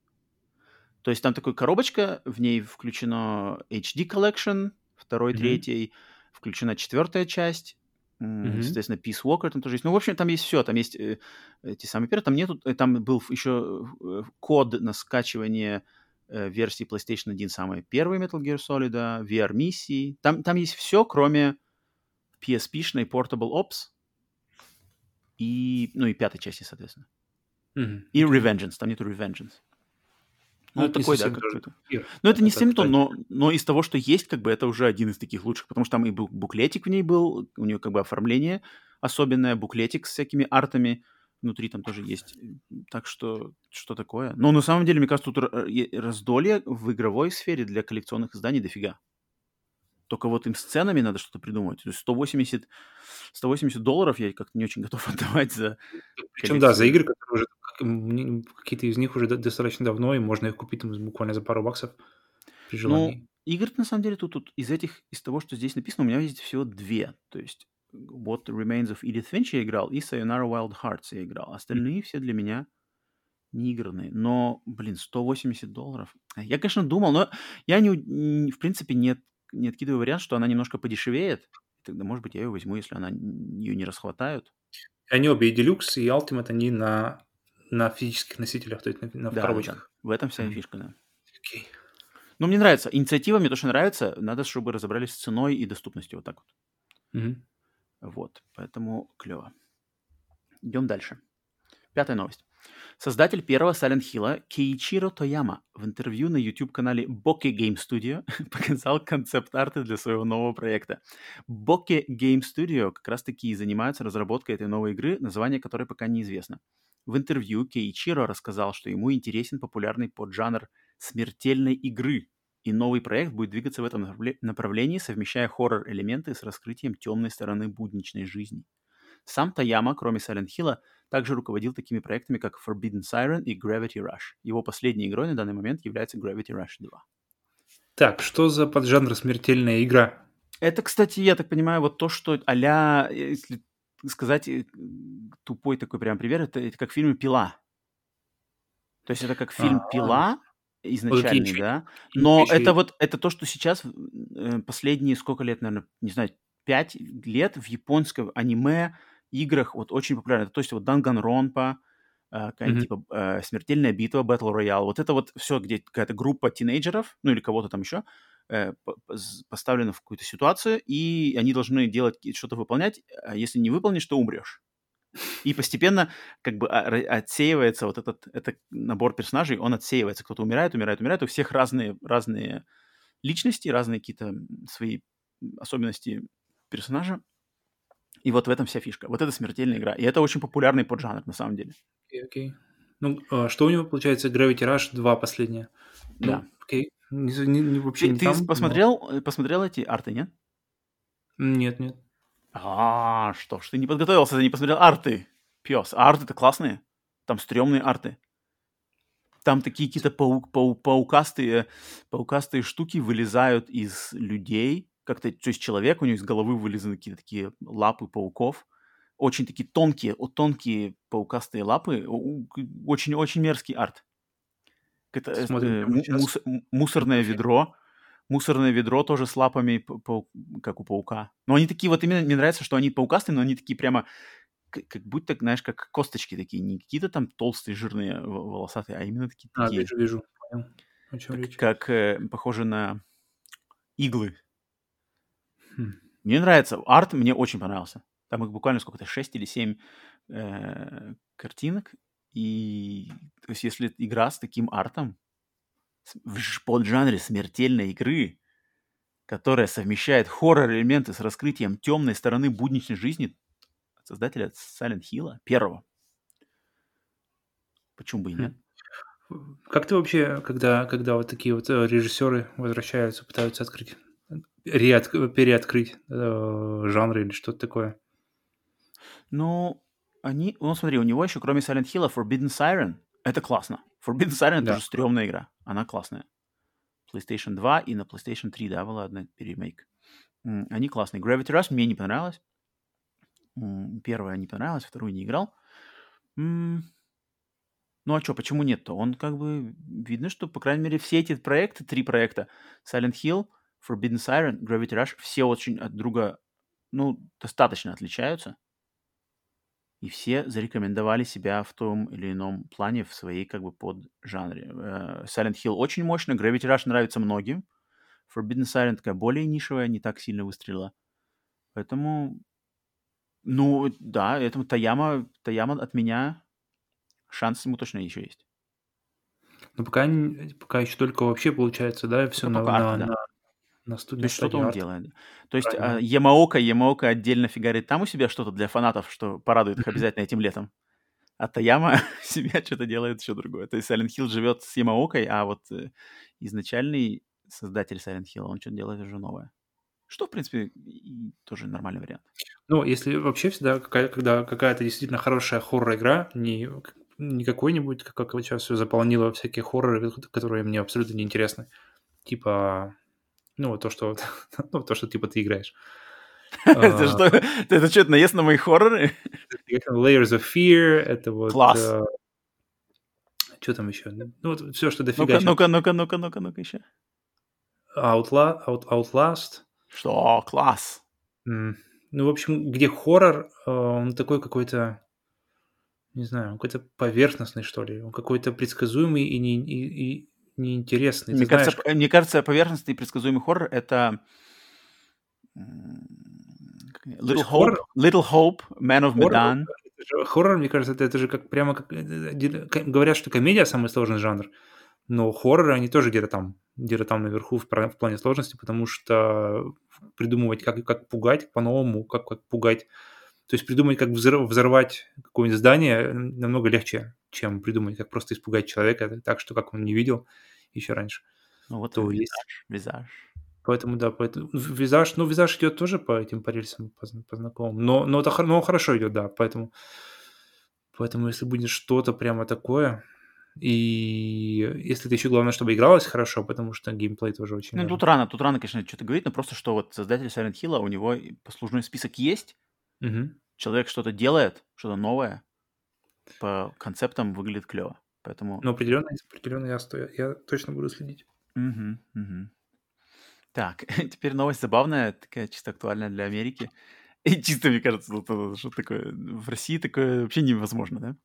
То есть там такая коробочка, в ней включено HD Collection, второй, mm-hmm. третий, включена четвертая часть, Mm-hmm. Соответственно, Peace Walker там тоже есть. Ну, в общем, там есть все. Там есть э, эти самые первые. Там нету... Э, там был еще э, код на скачивание э, версии PlayStation 1 самые первые Metal Gear Solid, VR-миссии. Там, там есть все, кроме PSP-шной Portable Ops и, ну, и пятой части, соответственно. Mm-hmm. И Revengeance. Там нету Revengeance. Ну, ну такой, да, какой-то. Ну, это не то, но, но из того, что есть, как бы это уже один из таких лучших, потому что там и буклетик в ней был, у нее как бы оформление особенное, буклетик с всякими артами, внутри там тоже есть. Так что, что такое? Но на самом деле, мне кажется, тут раздолье в игровой сфере для коллекционных изданий дофига. Только вот им с ценами надо что-то придумать. То есть 180, 180 долларов я как-то не очень готов отдавать за Причем, да, за игры, которые уже какие-то из них уже достаточно давно, и можно их купить там, буквально за пару баксов при Ну, игр, на самом деле, тут, тут из этих, из того, что здесь написано, у меня есть всего две. То есть What Remains of Edith Finch я играл, и Sayonara Wild Hearts я играл. Остальные все для меня неигранные. Но, блин, 180 долларов. Я, конечно, думал, но я, не, в принципе, не, не откидываю вариант, что она немножко подешевеет. Тогда, может быть, я ее возьму, если она ее не расхватают. Они обе, и Deluxe, и Ultimate, они на, на физических носителях, то есть на, на Да, коробочках. да. В этом вся Мгм. фишка, да. Окей. Но мне нравится. Инициатива мне тоже нравится. Надо, чтобы разобрались с ценой и доступностью. Вот так вот. Мгм. Вот. Поэтому клево. Идем дальше. Пятая новость. Создатель первого Silent Hill Кейичиро Тояма в интервью на YouTube-канале Bokeh Game Studio показал концепт-арты для своего нового проекта. Bokeh Game Studio как раз-таки и занимаются разработкой этой новой игры, название которой пока неизвестно. В интервью Кейичиро рассказал, что ему интересен популярный поджанр смертельной игры, и новый проект будет двигаться в этом направле- направлении, совмещая хоррор-элементы с раскрытием темной стороны будничной жизни. Сам Таяма, кроме Silent Hill, также руководил такими проектами, как Forbidden Siren и Gravity Rush. Его последней игрой на данный момент является Gravity Rush 2. Так, что за поджанр смертельная игра? Это, кстати, я так понимаю, вот то, что а если сказать э, тупой такой прям пример, это, это как в фильме «Пила». То есть это как фильм А. «Пила», изначальный, да, но ячейки. это вот, это то, что сейчас э, последние сколько лет, наверное, не знаю, пять лет в японском аниме играх вот очень популярно. То есть вот Данганронпа, э, какая-нибудь типа э, смертельная битва, Battle Royale. Вот это вот все, где какая-то группа тинейджеров, ну или кого-то там еще, э, по- по- с- поставлена в какую-то ситуацию, и они должны делать что-то выполнять. А если не выполнишь, то умрешь. И постепенно как бы а, отсеивается вот этот, этот набор персонажей, он отсеивается. Кто-то умирает, умирает, умирает. У всех разные, разные личности, разные какие-то свои особенности персонажа. И вот в этом вся фишка. Вот это смертельная игра. И это очень популярный поджанр на самом деле. Окей, окей. Ну, а что у него получается? Gravity Rush 2 последняя. Ну, Да. окей. Не, не- не- вообще Ты, не ты там, но- посмотрел, э, посмотрел эти арты, нет? Нет, нет. А, что ж, ты не подготовился, ты не посмотрел арты. Пес, а арты-то классные. Там стрёмные арты. Там такие какие-то паук, пау- паукастые, паукастые штуки вылезают из людей. Как-то, то есть человек, у него из головы вылезаны какие-то такие лапы пауков. Очень такие тонкие, тонкие паукастые лапы. Очень-очень мерзкий арт. Это, э, Смотрим э, сейчас. мус- мусорное ведро. Мусорное ведро тоже с лапами, пау- как у паука. Но они такие вот именно, мне нравится, что они паукастые, но они такие прямо, к- как будто, знаешь, как косточки такие. Не какие-то там толстые, жирные, волосатые, а именно такие, А, такие вижу, вижу. Как, как, э, похожи на иглы. Хм. Мне нравится. Арт мне очень понравился. Там их буквально сколько-то, 6 или 7 э, картинок. И то есть если игра с таким артом, в поджанре смертельной игры, которая совмещает хоррор-элементы с раскрытием темной стороны будничной жизни от создателя Silent Hill, первого. Почему бы и нет? Как ты вообще, когда, когда вот такие вот э, режиссеры возвращаются, пытаются открыть, реотк- переоткрыть э, жанры или что-то такое? Ну, они... Ну, смотри, у него еще, кроме Silent Hill, Forbidden Siren, это классно. Forbidden Siren Да. тоже стрёмная игра. Она классная. PlayStation 2 и на PlayStation 3, да, была одна перемейк. М, Они классные. Gravity Rush мне не понравилось. Первая не понравилась, вторую не играл. Ну а что, почему нет-то? Он как бы... Видно, что, по крайней мере, все эти проекты, три проекта, Silent Hill, Forbidden Siren, Gravity Rush, все очень от друга, ну, достаточно отличаются. И все зарекомендовали себя в том или ином плане в своей как бы поджанре. Э, Silent Hill очень мощно, Gravity Rush нравится многим. Forbidden Siren такая более нишевая, не так сильно выстрелила. Поэтому, ну, да, этому Таяма, Таяма от меня шанс ему точно еще есть. Но пока, не- пока еще только вообще получается, да, все Пока на, пока на, да. на, на сту- То есть что-то он делает. То есть а, Ямаока, Ямаока отдельно фигарит там у себя что-то для фанатов, что порадует их обязательно этим летом. А Таяма себя что-то делает еще другое. То есть Silent Hill живет с Ямаокой, а вот э, изначальный создатель Silent Hill, он что-то делает уже новое. Что, в принципе, тоже нормальный вариант. Ну, если вообще всегда, какая, когда какая-то действительно хорошая хоррор-игра, не, не какой-нибудь, как, как сейчас все заполнило всякие хорроры, которые мне абсолютно неинтересны. Типа, ну, вот то, что, ну, то, что типа ты играешь. Это что? Это что, наезд на мои хорроры? Layers of Fear, это вот... Класс. э, Что там еще? Ну, вот все, что дофига. ну-ка, ну-ка, ну-ка, ну-ка, ну-ка еще. Outla- Out- Outlast. Что? Класс. Ну, в общем, где хоррор, э, он такой какой-то, не знаю, он какой-то поверхностный, что ли. Он какой-то предсказуемый и, не, и, и неинтересный. Мне Ты кажется, знаешь, мне кажется, поверхностный и предсказуемый хоррор — это... Little Hope, хоррор- Little Hope, Man of Medan. хоррор, мне кажется, это, это же как прямо как... э, ко- Говорят, что комедия самый сложный жанр, но хорроры, они тоже где-то там, где-то там наверху в, в плане сложности, потому что придумывать, как, как пугать по-новому, как, как пугать То есть придумать, как взор- взорвать какое-нибудь здание намного легче, чем придумать, как просто испугать человека так, что как он не видел еще раньше. Ну вот То и есть. визаж, визаж. Поэтому, да, поэтому визаж, ну, визаж идет тоже по этим по рельсам, по, по знакомым, но, но, это, но хорошо идет, да, поэтому, поэтому если будет что-то прямо такое, и если ты еще главное, чтобы игралось хорошо, потому что геймплей тоже очень Ну, важен. тут рано, тут рано, конечно, что-то говорить, но просто что вот создатель Silent Hill, у него послужной список есть, Мгм. человек что-то делает, что-то новое, по концептам выглядит клево. Поэтому... Но определенно, определенно я, сто- я точно буду следить. Мгм, мгм. Так, теперь новость забавная, такая чисто актуальная для Америки. И чисто, мне кажется, что такое, в России такое вообще невозможно, да?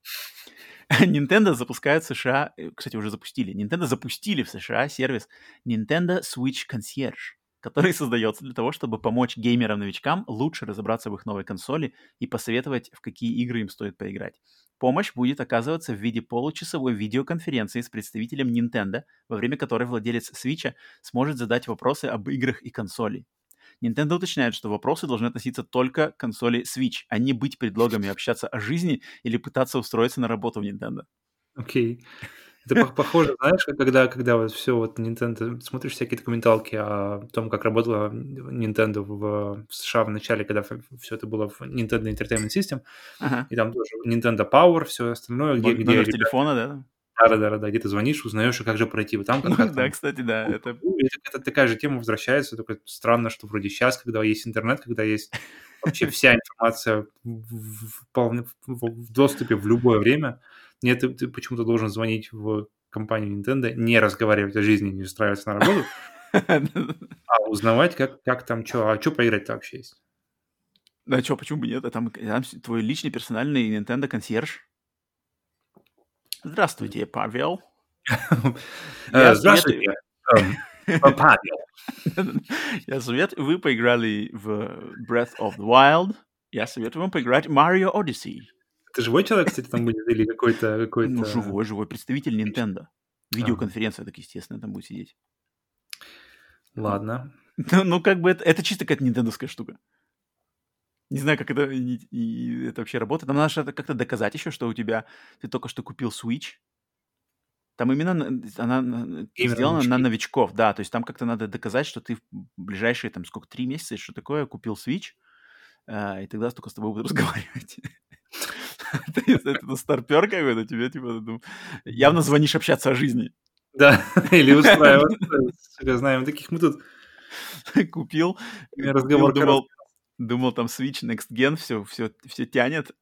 Nintendo запускает в США, э, кстати, уже запустили, Nintendo запустили в США сервис Nintendo Switch Concierge, который создается для того, чтобы помочь геймерам-новичкам лучше разобраться в их новой консоли и посоветовать, в какие игры им стоит поиграть. Помощь будет оказываться в виде получасовой видеоконференции с представителем Nintendo, во время которой владелец Switch сможет задать вопросы об играх и консоли. Nintendo уточняет, что вопросы должны относиться только к консоли Switch, а не быть предлогами общаться о жизни или пытаться устроиться на работу в Nintendo. Окей. Это пох- похоже, знаешь, как когда, когда вот все вот Nintendo, смотришь всякие документалки о том, как работала Nintendo в, в США в начале, когда все это было в Nintendo Entertainment System, Ага. и там тоже Nintendo Power, все остальное, где, где Номер ребята- телефона, да? да, да, да, да, где ты звонишь, узнаешь, и как же пройти. Вот там как раз Да, там- кстати, да, это... Ну, это, такая же тема возвращается, только странно, что вроде сейчас, когда есть интернет, когда есть вообще вся информация в, в- в- в доступе в любое время, нет, ты, ты почему-то должен звонить в компанию Nintendo, не разговаривать о жизни, не устраиваться на работу, а узнавать, как, как там, что, а что поиграть-то вообще есть. Да что, почему бы нет? А Там, там твой личный персональный Nintendo консьерж. Здравствуйте, Павел. Э, Здравствуйте, эм, Павел. Я советую, вы поиграли в Breath of the Wild. Я советую вам поиграть в Mario Odyssey. Это живой человек, кстати, там будет, или какой-то... какой-то... Ну, живой, живой представитель Nintendo. Видеоконференция, так естественно, там будет сидеть. Ладно. Ну, ну, как бы это, это чисто какая-то нинтендовская штука. Не знаю, как это, и- и это вообще работает. Там надо как-то доказать еще, что у тебя... Ты только что купил Switch. Там именно на- она на- сделана на новички. новичков, да. То есть там как-то надо доказать, что ты в ближайшие, там, сколько, три месяца, что такое, купил Switch, а, и тогда только с тобой будут разговаривать. Есть Это старпер какой-то, тебе, типа, ну, явно звонишь общаться о жизни. Да, или устраиваться. Знаем, таких мы тут Купил, разговор думал, думал, там Switch Next Gen, все, все, все тянет.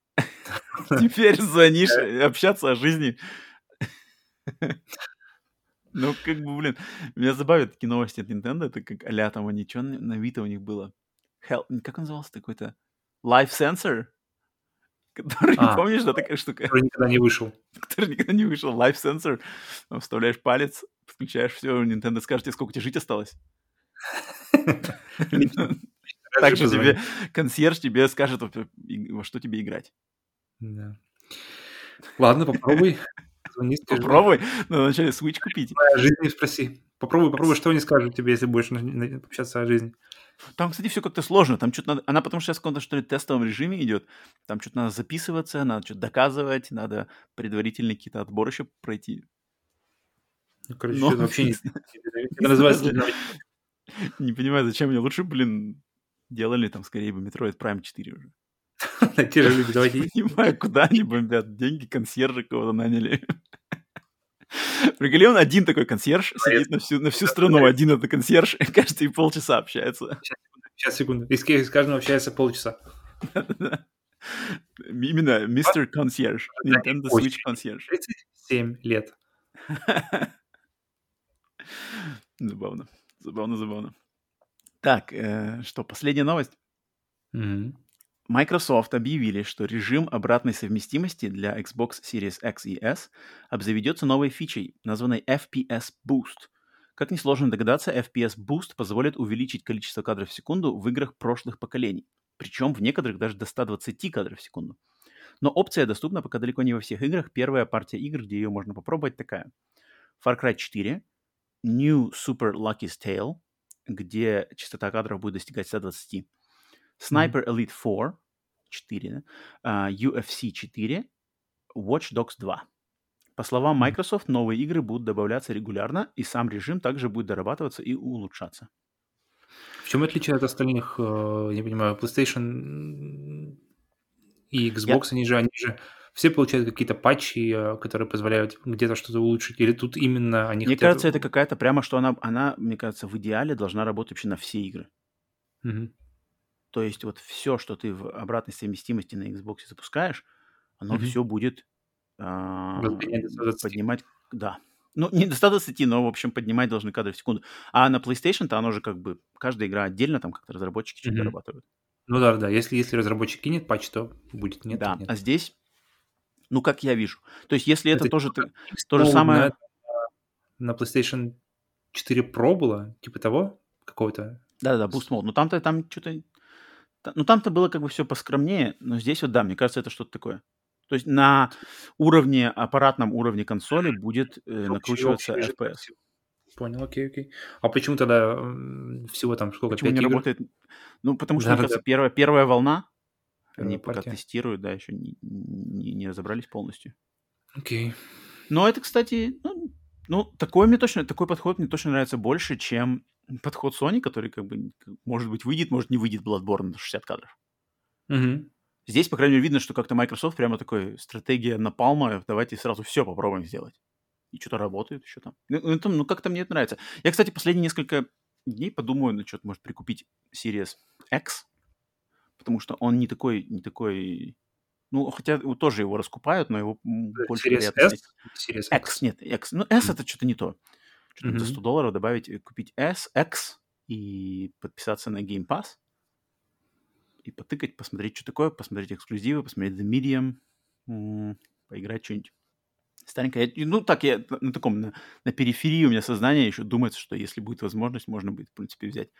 Теперь звонишь общаться о жизни. Ну, как бы, блин, меня забавят такие новости от Nintendo, это как а там они, что на Вита у них было? Hell, как он назывался такой-то? Life Sensor? Который, А. помнишь, да, такая штука? который никогда не вышел. который никогда не вышел. Life Sensor. Там вставляешь палец, включаешь все, Nintendo скажет тебе, сколько тебе жить осталось. Также тебе консьерж тебе скажет, во- что тебе играть. Ладно, попробуй. Попробуй, надо вначале Switch купить. О жизни спроси. Попробуй, попробуй, что они скажут тебе, если будешь общаться о жизни. Там, кстати, все как-то сложно. Там что-то надо... Она потому что сейчас в каком-то, что ли, тестовом режиме идет. Там что-то надо записываться, надо что-то доказывать, надо предварительные какие-то отборы еще пройти. Ну, короче, Но- вообще не... Не понимаю, зачем мне лучше, блин, делали там скорее бы Metroid Prime 4 уже. Те же люди, давайте... Не понимаю, куда они бомбят. Деньги консьержа кого-то наняли. Приколи, он один такой консьерж, сидит на всю, на всю страну, один этот консьерж, каждые полчаса общается. Сейчас, секунду. И с, с каждым общается полчаса. Именно мистер консьерж. Nintendo Switch консьерж. 37 лет. Забавно. Забавно, забавно. Так, э, что, последняя новость? Мгм. Microsoft объявили, что режим обратной совместимости для Xbox Series X и S обзаведется новой фичей, названной FPS Boost. Как несложно догадаться, FPS Boost позволит увеличить количество кадров в секунду в играх прошлых поколений. Причем в некоторых даже до 120 кадров в секунду. Но опция доступна пока далеко не во всех играх. Первая партия игр, где ее можно попробовать, такая. Far Cry 4, New Super Lucky's Tale, где частота кадров будет достигать 120. Sniper Elite 4, 4, да? а, UFC 4, Watch Dogs 2. По словам Microsoft, новые игры будут добавляться регулярно, и сам режим также будет дорабатываться и улучшаться. В чем отличие от остальных, э, я понимаю, PlayStation и Xbox, они же, они же все получают какие-то патчи, э, которые позволяют где-то что-то улучшить, или тут именно они Мне хотят... кажется, это какая-то прямо, что она, она, мне кажется, в идеале должна работать вообще на все игры. Мгм. То есть вот все, что ты в обратной совместимости на Xbox запускаешь, оно Мгм. все будет 120. поднимать, да. Ну, не до 120, но, в общем, поднимать должны кадры в секунду. А на PlayStation-то оно же как бы, каждая игра отдельно, там как-то разработчики что-то Мгм. дорабатывают. Ну да, да, если, если разработчик кинет патч, то будет, нет, то Да, нет. а здесь, ну, как я вижу. То есть если это, Это тоже ты- Xbox то же самое... На, на PlayStation 4 Pro было, типа того, какого-то. Да-да-да, Boost Mode. Но там-то там что-то... Ну, там-то было как бы все поскромнее, но здесь вот, да, мне кажется, это что-то такое. То есть на уровне, аппаратном уровне консоли будет э, накручиваться общий FPS. всего. Понял, окей, окей. А почему тогда всего там сколько, Почему не игр? работает? Ну, потому что, Да, мне да, кажется, да. первая, первая волна, Первая они пока партия. тестируют, да, еще не, не, не разобрались полностью. Окей. Но это, кстати, ну, ну, такой мне точно, такой подход мне точно нравится больше, чем подход Sony, который, как бы, может быть, выйдет, может, не выйдет Bloodborne на 60 кадров. Мгм. Здесь, по крайней мере, видно, что как-то Microsoft прямо такой стратегия напалма, давайте сразу все попробуем сделать. И что-то работает еще там. Ну, ну, это- ну, как-то мне это нравится. Я, кстати, последние несколько дней подумаю, на что-то, может, прикупить Series X, потому что он не такой, не такой... Ну, хотя тоже его раскупают, но его м, больше Series S. Series X. X, нет, X. Ну, S Мгм. это что-то не то. Что-то за Мгм. 100 долларов добавить, э, купить S, X и подписаться на Game Pass. И потыкать, посмотреть, что такое, посмотреть эксклюзивы, посмотреть The Medium, поиграть что-нибудь. Старенькое. Я- Ну, так, я на, на таком, на, на периферии у меня сознания еще думается, что если будет возможность, можно будет, в принципе, взять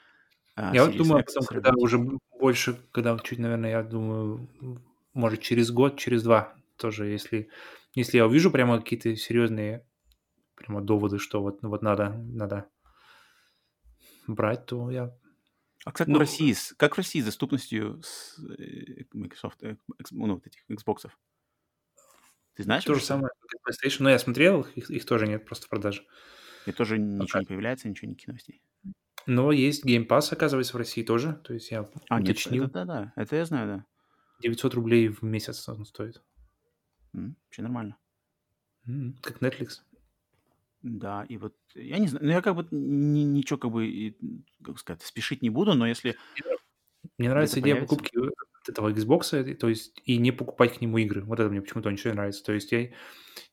а, Я вот думаю, потом, когда уже больше, когда чуть, наверное, я думаю, может, через год, через два тоже, если, если я увижу прямо какие-то серьезные прямо доводы, что вот, вот надо, надо брать, то я... А как в Ну, России, как в России с доступностью с, э, Microsoft, э, ну, вот этих Xbox? Ты знаешь? то же самое, как PlayStation, но я смотрел, их, их тоже нет просто в продаже. И тоже ничего Пока. не появляется, ничего, никаких новостей. Но есть Game Pass, оказывается, в России тоже, то есть я А, нет, уточнил, это да-да, это я знаю, да. 900 рублей в месяц он стоит. Вообще нормально. Как Netflix. Да, и вот я не знаю, ну я как бы ни- ничего как бы, и, как сказать, спешить не буду, но если Мне нравится идея появится. покупки этого Xbox, и- то есть и не покупать к нему игры. Вот это мне почему-то очень нравится. То есть я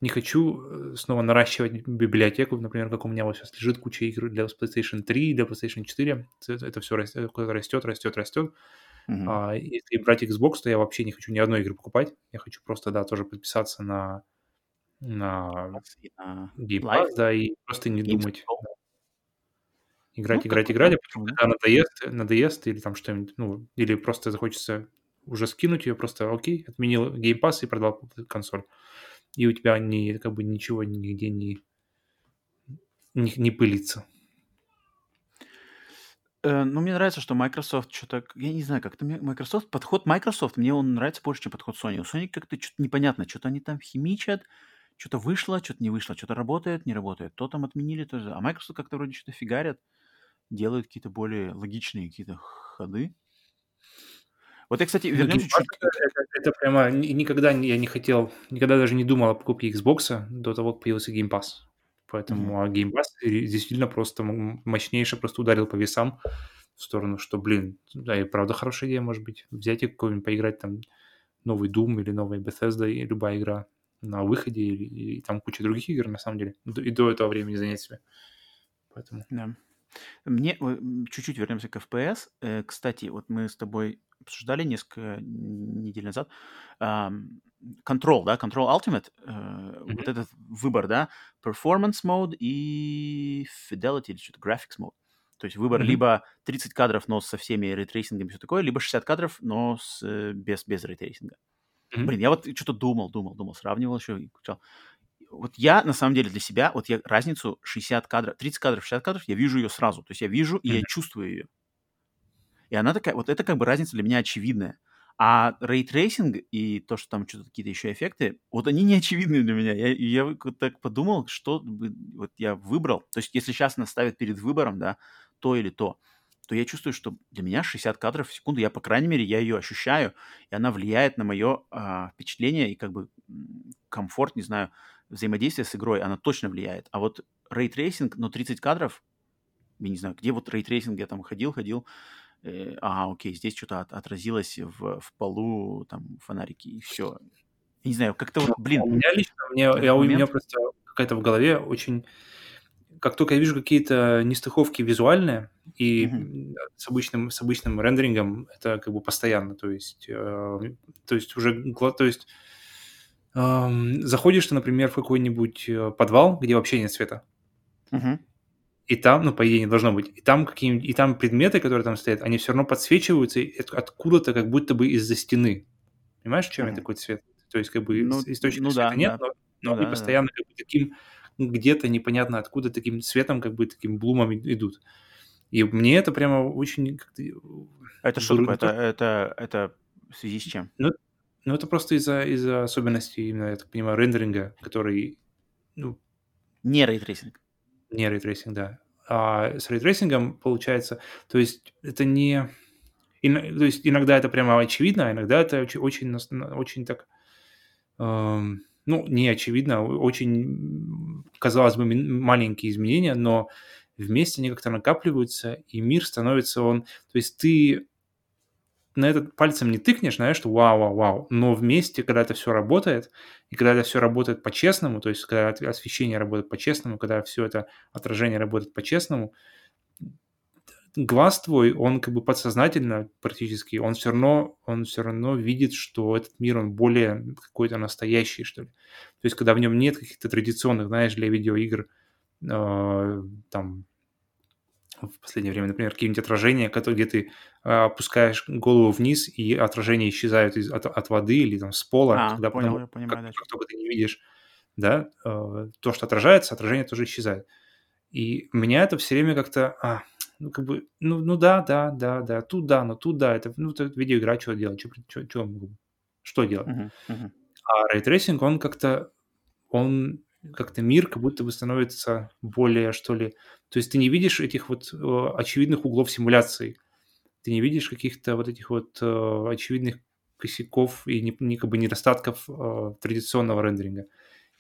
не хочу э, снова наращивать библиотеку, например, как у меня вот сейчас лежит куча игр для PlayStation 3, для PlayStation 4. Это, все растет, растет, растет, растет. Мгм. А если брать Xbox, то я вообще не хочу ни одной игры покупать. Я хочу просто, да, тоже подписаться на, на Pass, да, и просто не Games думать. Играть, Ну, играть, играть, а потом, когда надоест, надоест или там что-нибудь, ну, или просто захочется уже скинуть ее, просто окей, отменил Pass и продал консоль. И у тебя не, как бы ничего нигде не, не, не пылится. Э, ну, мне нравится, что Microsoft что-то, я не знаю, как-то мне Microsoft, подход Microsoft, мне он нравится больше, чем подход Sony. У Sony как-то что-то непонятно, что-то они там химичат, что-то вышло, что-то не вышло, что-то работает, не работает, то там отменили, то же. А Microsoft как-то вроде что-то фигарят, делают какие-то более логичные какие-то ходы. Вот я, кстати, Ну, вернемся чуть это, это- это прямо ни- никогда я не хотел, никогда даже не думал о покупке Xbox до того, как появился Game Pass. Поэтому а Game Pass действительно просто мощнейше просто ударил по весам. в сторону, что, блин, да, и правда хорошая идея, может быть, взять и какой-нибудь поиграть там новый Doom или новая Bethesda, и любая игра на выходе, или, и там куча других игр, на самом деле, и до этого времени занять себя. Поэтому... Да. Мне чуть-чуть вернемся к FPS. Э, кстати, вот мы с тобой обсуждали несколько недель назад. Control, да, Control Ultimate, mm-hmm. вот этот выбор, да, Performance Mode и Fidelity, или что-то Graphics Mode. То есть выбор mm-hmm. либо 30 кадров, но со всеми ray tracing ами и все такое, либо 60 кадров, но с, э, без, без ray tracing а. Mm-hmm. Блин, я вот что-то думал, думал, думал, сравнивал еще и вот я, на самом деле, для себя, вот я разницу 60 кадров, 30 кадров, 60 кадров, я вижу ее сразу. То есть я вижу и mm-hmm. я чувствую ее. И она такая, вот это как бы разница для меня очевидная. А ray tracing и то, что там что-то какие-то еще эффекты, вот они не очевидны для меня. Я, я вот так подумал, что вот я выбрал. То есть если сейчас нас ставят перед выбором, да, то или то, то я чувствую, что для меня 60 кадров в секунду, я, по крайней мере, я ее ощущаю, и она влияет на мое а, впечатление и как бы комфорт, не знаю, взаимодействие с игрой, она точно влияет. А вот ray tracing, но 30 кадров, я не знаю, где вот ray tracing, я там ходил, ходил, э, а, окей, здесь что-то от, отразилось в, в полу, там, фонарики, и все. Я не знаю, как-то вот, ну, блин. У меня лично, мне, я, у меня просто какая-то в голове очень... Как только я вижу какие-то нестыковки визуальные, и mm-hmm. с, обычным, с обычным рендерингом это как бы постоянно, то есть, э, то есть уже, то есть заходишь ты, например, в какой-нибудь э, подвал, где вообще нет света. Угу. И там, ну, по идее, не должно быть. И там какие и там предметы, которые там стоят, они все равно подсвечиваются откуда-то, как будто бы из-за стены. Понимаешь, чем угу. такой цвет? То есть, как бы ну, источника ну, света да, нет, да. но, ну, они да, постоянно да. как бы таким где-то непонятно откуда таким цветом, как бы таким bloom ом идут. И мне это прямо очень как-то... А это что такое? Это, это, это в связи с чем? Ну, ну, это просто из-за из особенностей, именно, я так понимаю, рендеринга, который... Ну, не ray tracing. Не ray tracing, да. А с ray tracing ом получается... То есть это не... И, то есть иногда это прямо очевидно, а иногда это очень, очень, очень так... Эм, ну, не очевидно, очень, казалось бы, маленькие изменения, но вместе они как-то накапливаются, и мир становится он... То есть ты на этот пальцем не тыкнешь, знаешь, что вау, вау, вау. Но вместе, когда это все работает, и когда это все работает по-честному, то есть когда освещение работает по-честному, когда все это отражение работает по-честному, глаз твой, он как бы подсознательно практически, он все равно, он все равно видит, что этот мир, он более какой-то настоящий, что ли. То есть, когда в нем нет каких-то традиционных, знаешь, для видеоигр, э, там, в последнее время, например, какие-нибудь отражения, где ты а, опускаешь голову вниз, и отражение исчезают из, от, от воды или там с пола, а, когда понял, потом, я понимаю, как, как только ты не видишь, да, э, то, что отражается, отражение тоже исчезает. И меня это все время как-то, а, ну, как бы, ну, ну да, да, да, да, тут да, но тут да, это, ну, это видеоигра, что делать, что, что, что, что делать? Uh-huh, uh-huh. А ray tracing, он как-то, он как-то мир как будто бы становится более, что ли... То есть ты не видишь этих вот э, очевидных углов симуляции, ты не видишь каких-то вот этих вот э, очевидных косяков и не, не, как бы недостатков э, традиционного рендеринга.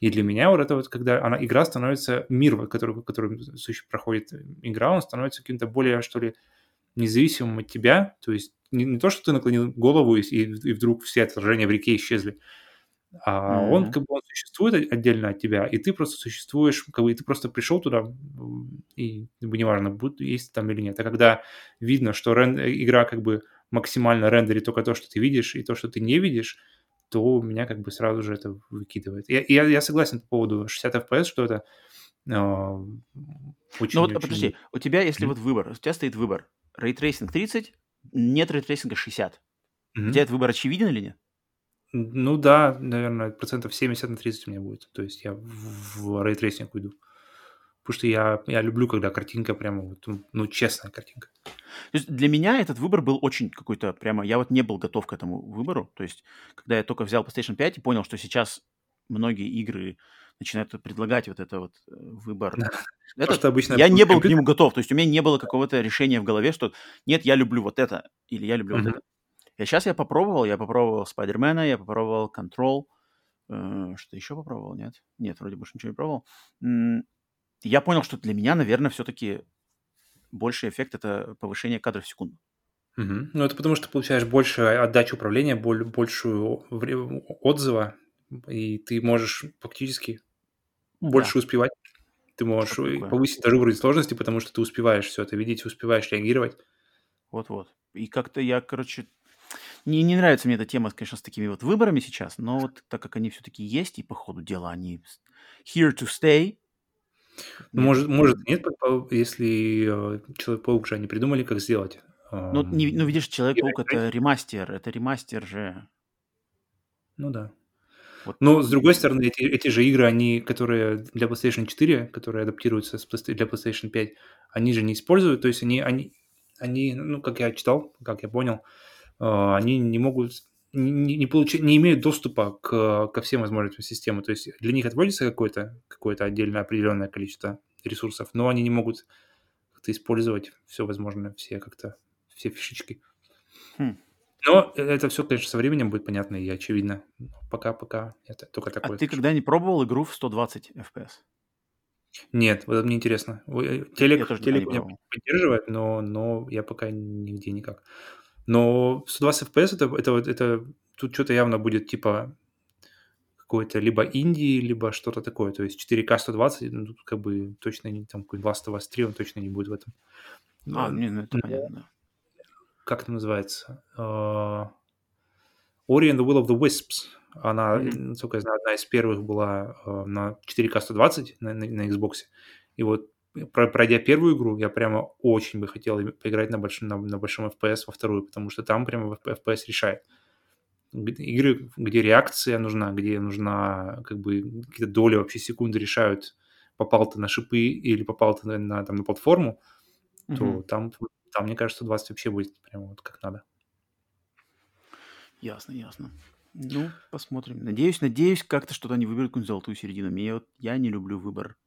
И для меня вот это вот, когда она, игра становится, мир, который, который проходит игра, он становится каким-то более, что ли, независимым от тебя. То есть не, не то, что ты наклонил голову, и, и вдруг все отражения в реке исчезли, а mm-hmm. он как бы он существует отдельно от тебя, и ты просто существуешь, как бы и ты просто пришел туда, и как бы неважно, будет есть там или нет. А когда видно, что рен... игра как бы максимально рендерит только то, что ты видишь, и то, что ты не видишь, то меня как бы сразу же это выкидывает. Я, я, я согласен по поводу 60 FPS, что это очень... Ну вот, очень... подожди, у тебя, если mm-hmm. вот выбор, у тебя стоит выбор, ray tracing 30, нет ray tracing а 60. Мгм. У тебя этот выбор очевиден или нет? Ну да, наверное, процентов 70 на 30 у меня будет. То есть я в ray tracing уйду. Потому что я, я люблю, когда картинка прямо, вот, ну, честная картинка. То есть для меня этот выбор был очень какой-то прямо... Я вот не был готов к этому выбору. То есть когда я только взял PlayStation 5 и понял, что сейчас многие игры начинают предлагать вот это вот э, выбор. Это, что обычно я не был к нему готов. То есть у меня не было какого-то решения в голове, что нет, я люблю вот это или я люблю uh-huh. вот это. И сейчас я попробовал, я попробовал Спайдермена, я попробовал Control, э, что еще попробовал, нет? Нет, вроде больше ничего не пробовал. Я понял, что для меня, наверное, все-таки больший эффект — это повышение кадров в секунду. Мгм. Ну, это потому что получаешь больше отдачи управления, боль- большую отзыва, и ты можешь фактически больше успевать. Ты можешь повысить даже уровень сложности, потому что ты успеваешь все это видеть, успеваешь реагировать. Вот-вот. И как-то я, короче, не, не нравится мне эта тема, конечно, с такими вот выборами сейчас, но вот так как они все-таки есть, и по ходу дела они here to stay. Может, может, нет, если э, Человек-паук же они придумали, как сделать. Ну, не- ну, видишь, Человек-паук это ремастер, это ремастер же. Ну да. Вот. Но, с другой стороны, эти, эти же игры, они, которые для PlayStation 4, которые адаптируются для PlayStation 5, они же не используют, то есть они, они, они ну, как я читал, как я понял, э, они не могут, не, не, не получи- не имеют доступа к, ко всем возможностям системы. То есть для них отводится какое-то какое отдельное определенное количество ресурсов, но они не могут как-то использовать все возможное, все как-то, все фишечки. Хм. Но это все, конечно, со временем будет понятно и очевидно. Пока-пока это только А такое. ты когда-нибудь пробовал игру в 120 FPS? Нет, вот это мне интересно. Телек, телек не меня поддерживает, но, но я пока нигде никак. Но 120 FPS это, это, вот- это тут что-то явно будет типа какой-то либо инди, либо что-то такое. То есть 4К 120, ну, тут как бы точно не там какой Last of Us 3, он точно не будет в этом. А, Ну, не, ну это ну, понятно, как это называется? А, Ori and the Will of the Wisps. Она, Мгм. насколько я знаю, одна из первых была э, на 4К 120 на, на, на Xbox. И вот пройдя первую игру, я прямо очень бы хотел поиграть на большом, на, на большом FPS во вторую, потому что там прямо FPS решает. Игры, где реакция нужна, где нужна как бы какие-то доли вообще секунды решают, попал ты на шипы или попал ты на, на, там, на платформу, то Мгм. там, там, мне кажется, 120 вообще будет прямо вот как надо. Ясно, ясно. Ну, посмотрим. Надеюсь, надеюсь, как-то что-то они выберут какую-нибудь золотую середину. Мне вот, я не люблю выбор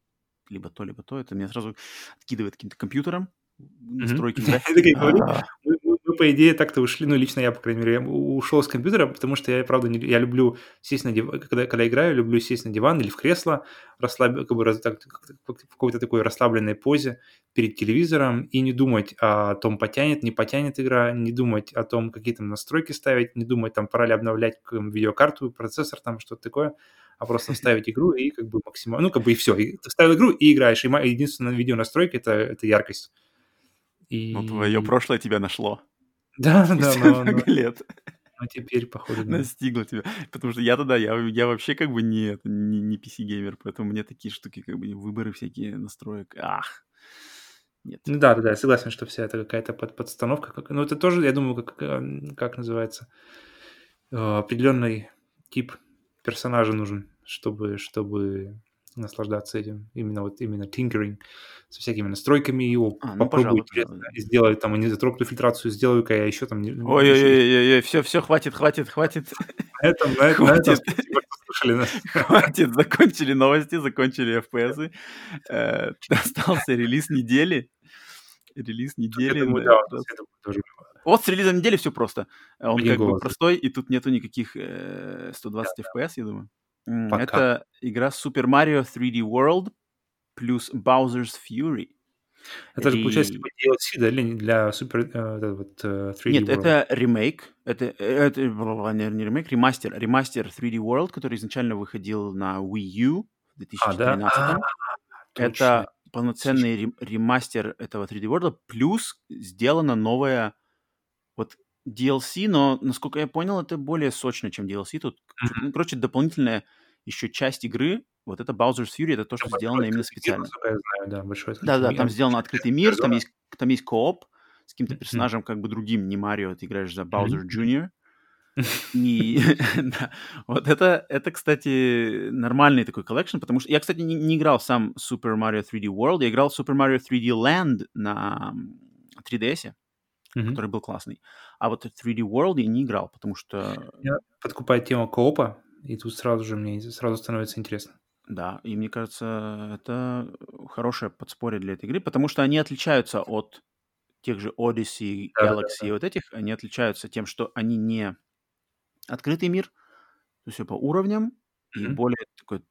либо то, либо то. Это меня сразу откидывает каким-то компьютером, настройки А, мы, по идее, так-то ушли, ну, лично я, по крайней мере, ушел с компьютера, потому что я, правда, не, я люблю сесть на диван, когда, когда играю, люблю сесть на диван или в кресло, расслаб, как бы раз- так, в какой-то такой расслабленной позе перед телевизором и не думать о том, потянет, не потянет игра, не думать о том, какие там настройки ставить, не думать, там, пора ли обновлять видеокарту, процессор, там, что-то такое, а просто вставить игру и как бы максимально, ну, как бы и все. Ты вставил игру и играешь, и единственная видеонастройка это, это яркость. И... Ну, твое прошлое тебя нашло. Да, да, но, но, много лет но теперь, походу, да. настигло тебя. Потому что я тогда, я, я вообще как бы не, не, не PC-геймер, поэтому мне такие штуки, как бы выборы всякие настроек. Ах, нет. Ну да, да, да, согласен, что вся это какая-то под, подстановка. Как, ну, это тоже, я думаю, как, эм, как называется, э, определенный тип персонажа нужен, чтобы, чтобы наслаждаться этим. Именно вот именно tinkering со всякими настройками его. А, ну, попробую, и сделаю там анизотропную фильтрацию, сделаю-ка я еще там... не- не- Ой-ой-ой, все, все, все, хватит, хватит, На этом, на, этом- на этом Хватит. спасибо, что слушали нас. хватит. Закончили новости, закончили FPS. Э, Остался релиз недели. Релиз недели. думаю, да, да, тоже. Вот с релизом недели все просто. Э, Он Один как бы голос. простой, и тут нету никаких э, 120 FPS, я думаю. Пока. Это игра Super Mario 3D World плюс Bowser's Fury. Это же, получается, типа DLC, да, для, для супер, э, вот, э, 3D Нет, World? это ремейк. Это, это бла-бла-бла, не, не ремейк, ремастер. Ремастер 3D World, который изначально выходил на Wii U в А, да? 2013 А. Это полноценный рем- ремастер этого 3D World, плюс сделана новая вот DLC, но, насколько я понял, это более сочно, чем DLC. Тут, ну, короче, дополнительная еще часть игры, вот это Bowser's Fury, это то, что Там сделано именно мир, специально. насколько я знаю, да, большой Да-да, мир. там сделан открытый мир, там есть, там есть кооп с каким-то персонажем как бы другим, не Марио, ты играешь за. Bowser Jr. И да, вот это, это, кстати, нормальный такой collection, потому что я, кстати, не, не играл сам Super Mario 3D World, я играл Super Mario 3D Land на м, 3DS, Мгм. который был классный. А вот 3D World я не играл, потому что, Меня подкупает тема коопа, и тут сразу же мне сразу становится интересно. да, и мне кажется, это хорошее подспорье для этой игры, потому что они отличаются от тех же Odyssey. Galaxy и вот этих, они отличаются тем, что они не открытый мир, то есть по уровням, и Мгм. более такой,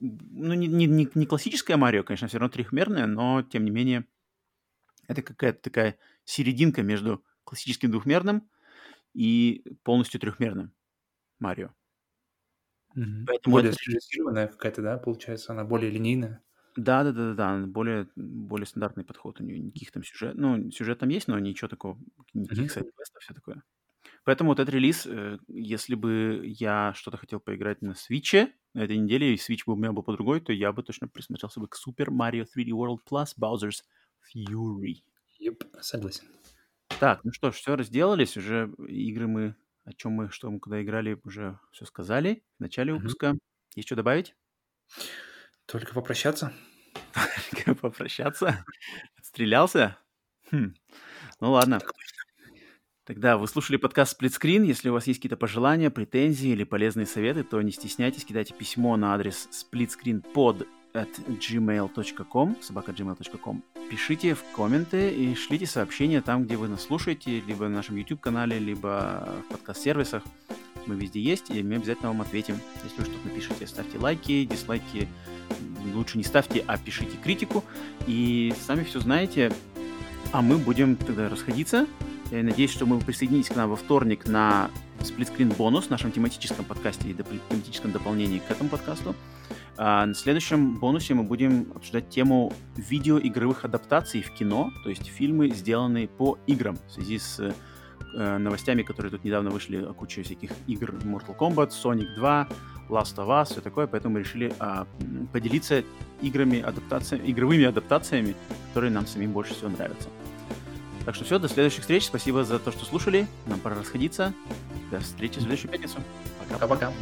ну, не, не, не- классическая Марио, конечно, все равно трехмерная, но, тем не менее, Это какая-то такая серединка между классическим двухмерным и полностью трехмерным Марио. Угу. более это... срежиссированная какая-то, да, получается, она более линейная. Да, да, да, да, да, более, более стандартный подход у нее, никаких там сюжет, ну, сюжет там есть, но ничего такого, никаких mm-hmm. сайт-квестов, все такое. Поэтому вот этот релиз, э, если бы я что-то хотел поиграть на Switch на этой неделе, и Switch бы у меня был по другой, то я бы точно присмотрелся бы к Super Mario 3D World Plus Bowser's Fury. Yep, согласен. Так, ну что ж, все разделались, уже игры мы, о чем мы, что мы куда играли, уже все сказали в начале mm-hmm. выпуска. Есть что добавить? Только попрощаться. Только попрощаться? Отстрелялся? Хм. Ну ладно. Тогда вы слушали подкаст Split Screen. Если у вас есть какие-то пожелания, претензии или полезные советы, то не стесняйтесь, кидайте письмо на адрес splitscreenpod at gmail.com, собака.gmail.com. Пишите в комменты и шлите сообщения там, где вы нас слушаете, либо на нашем YouTube-канале, либо в подкаст-сервисах. Мы везде есть, и мы обязательно вам ответим. Если вы что-то напишите, ставьте лайки, дизлайки, лучше не ставьте, а пишите критику. И сами все знаете, а мы будем тогда расходиться. Я надеюсь, что мы присоединитесь к нам во вторник на сплитскрин бонус в нашем тематическом подкасте и тематическом дополнении к этому подкасту. А на следующем бонусе мы будем обсуждать тему видеоигровых адаптаций в кино, то есть фильмы, сделанные по играм в связи с э, новостями, которые тут недавно вышли о куче всяких игр Mortal Kombat, Sonic 2, Last of Us, все такое, поэтому мы решили а, поделиться играми, адаптациями, игровыми адаптациями, которые нам самим больше всего нравятся. Так что все, до следующих встреч. Спасибо за то, что слушали. Нам пора расходиться. До встречи в следующую пятницу. Пока-пока.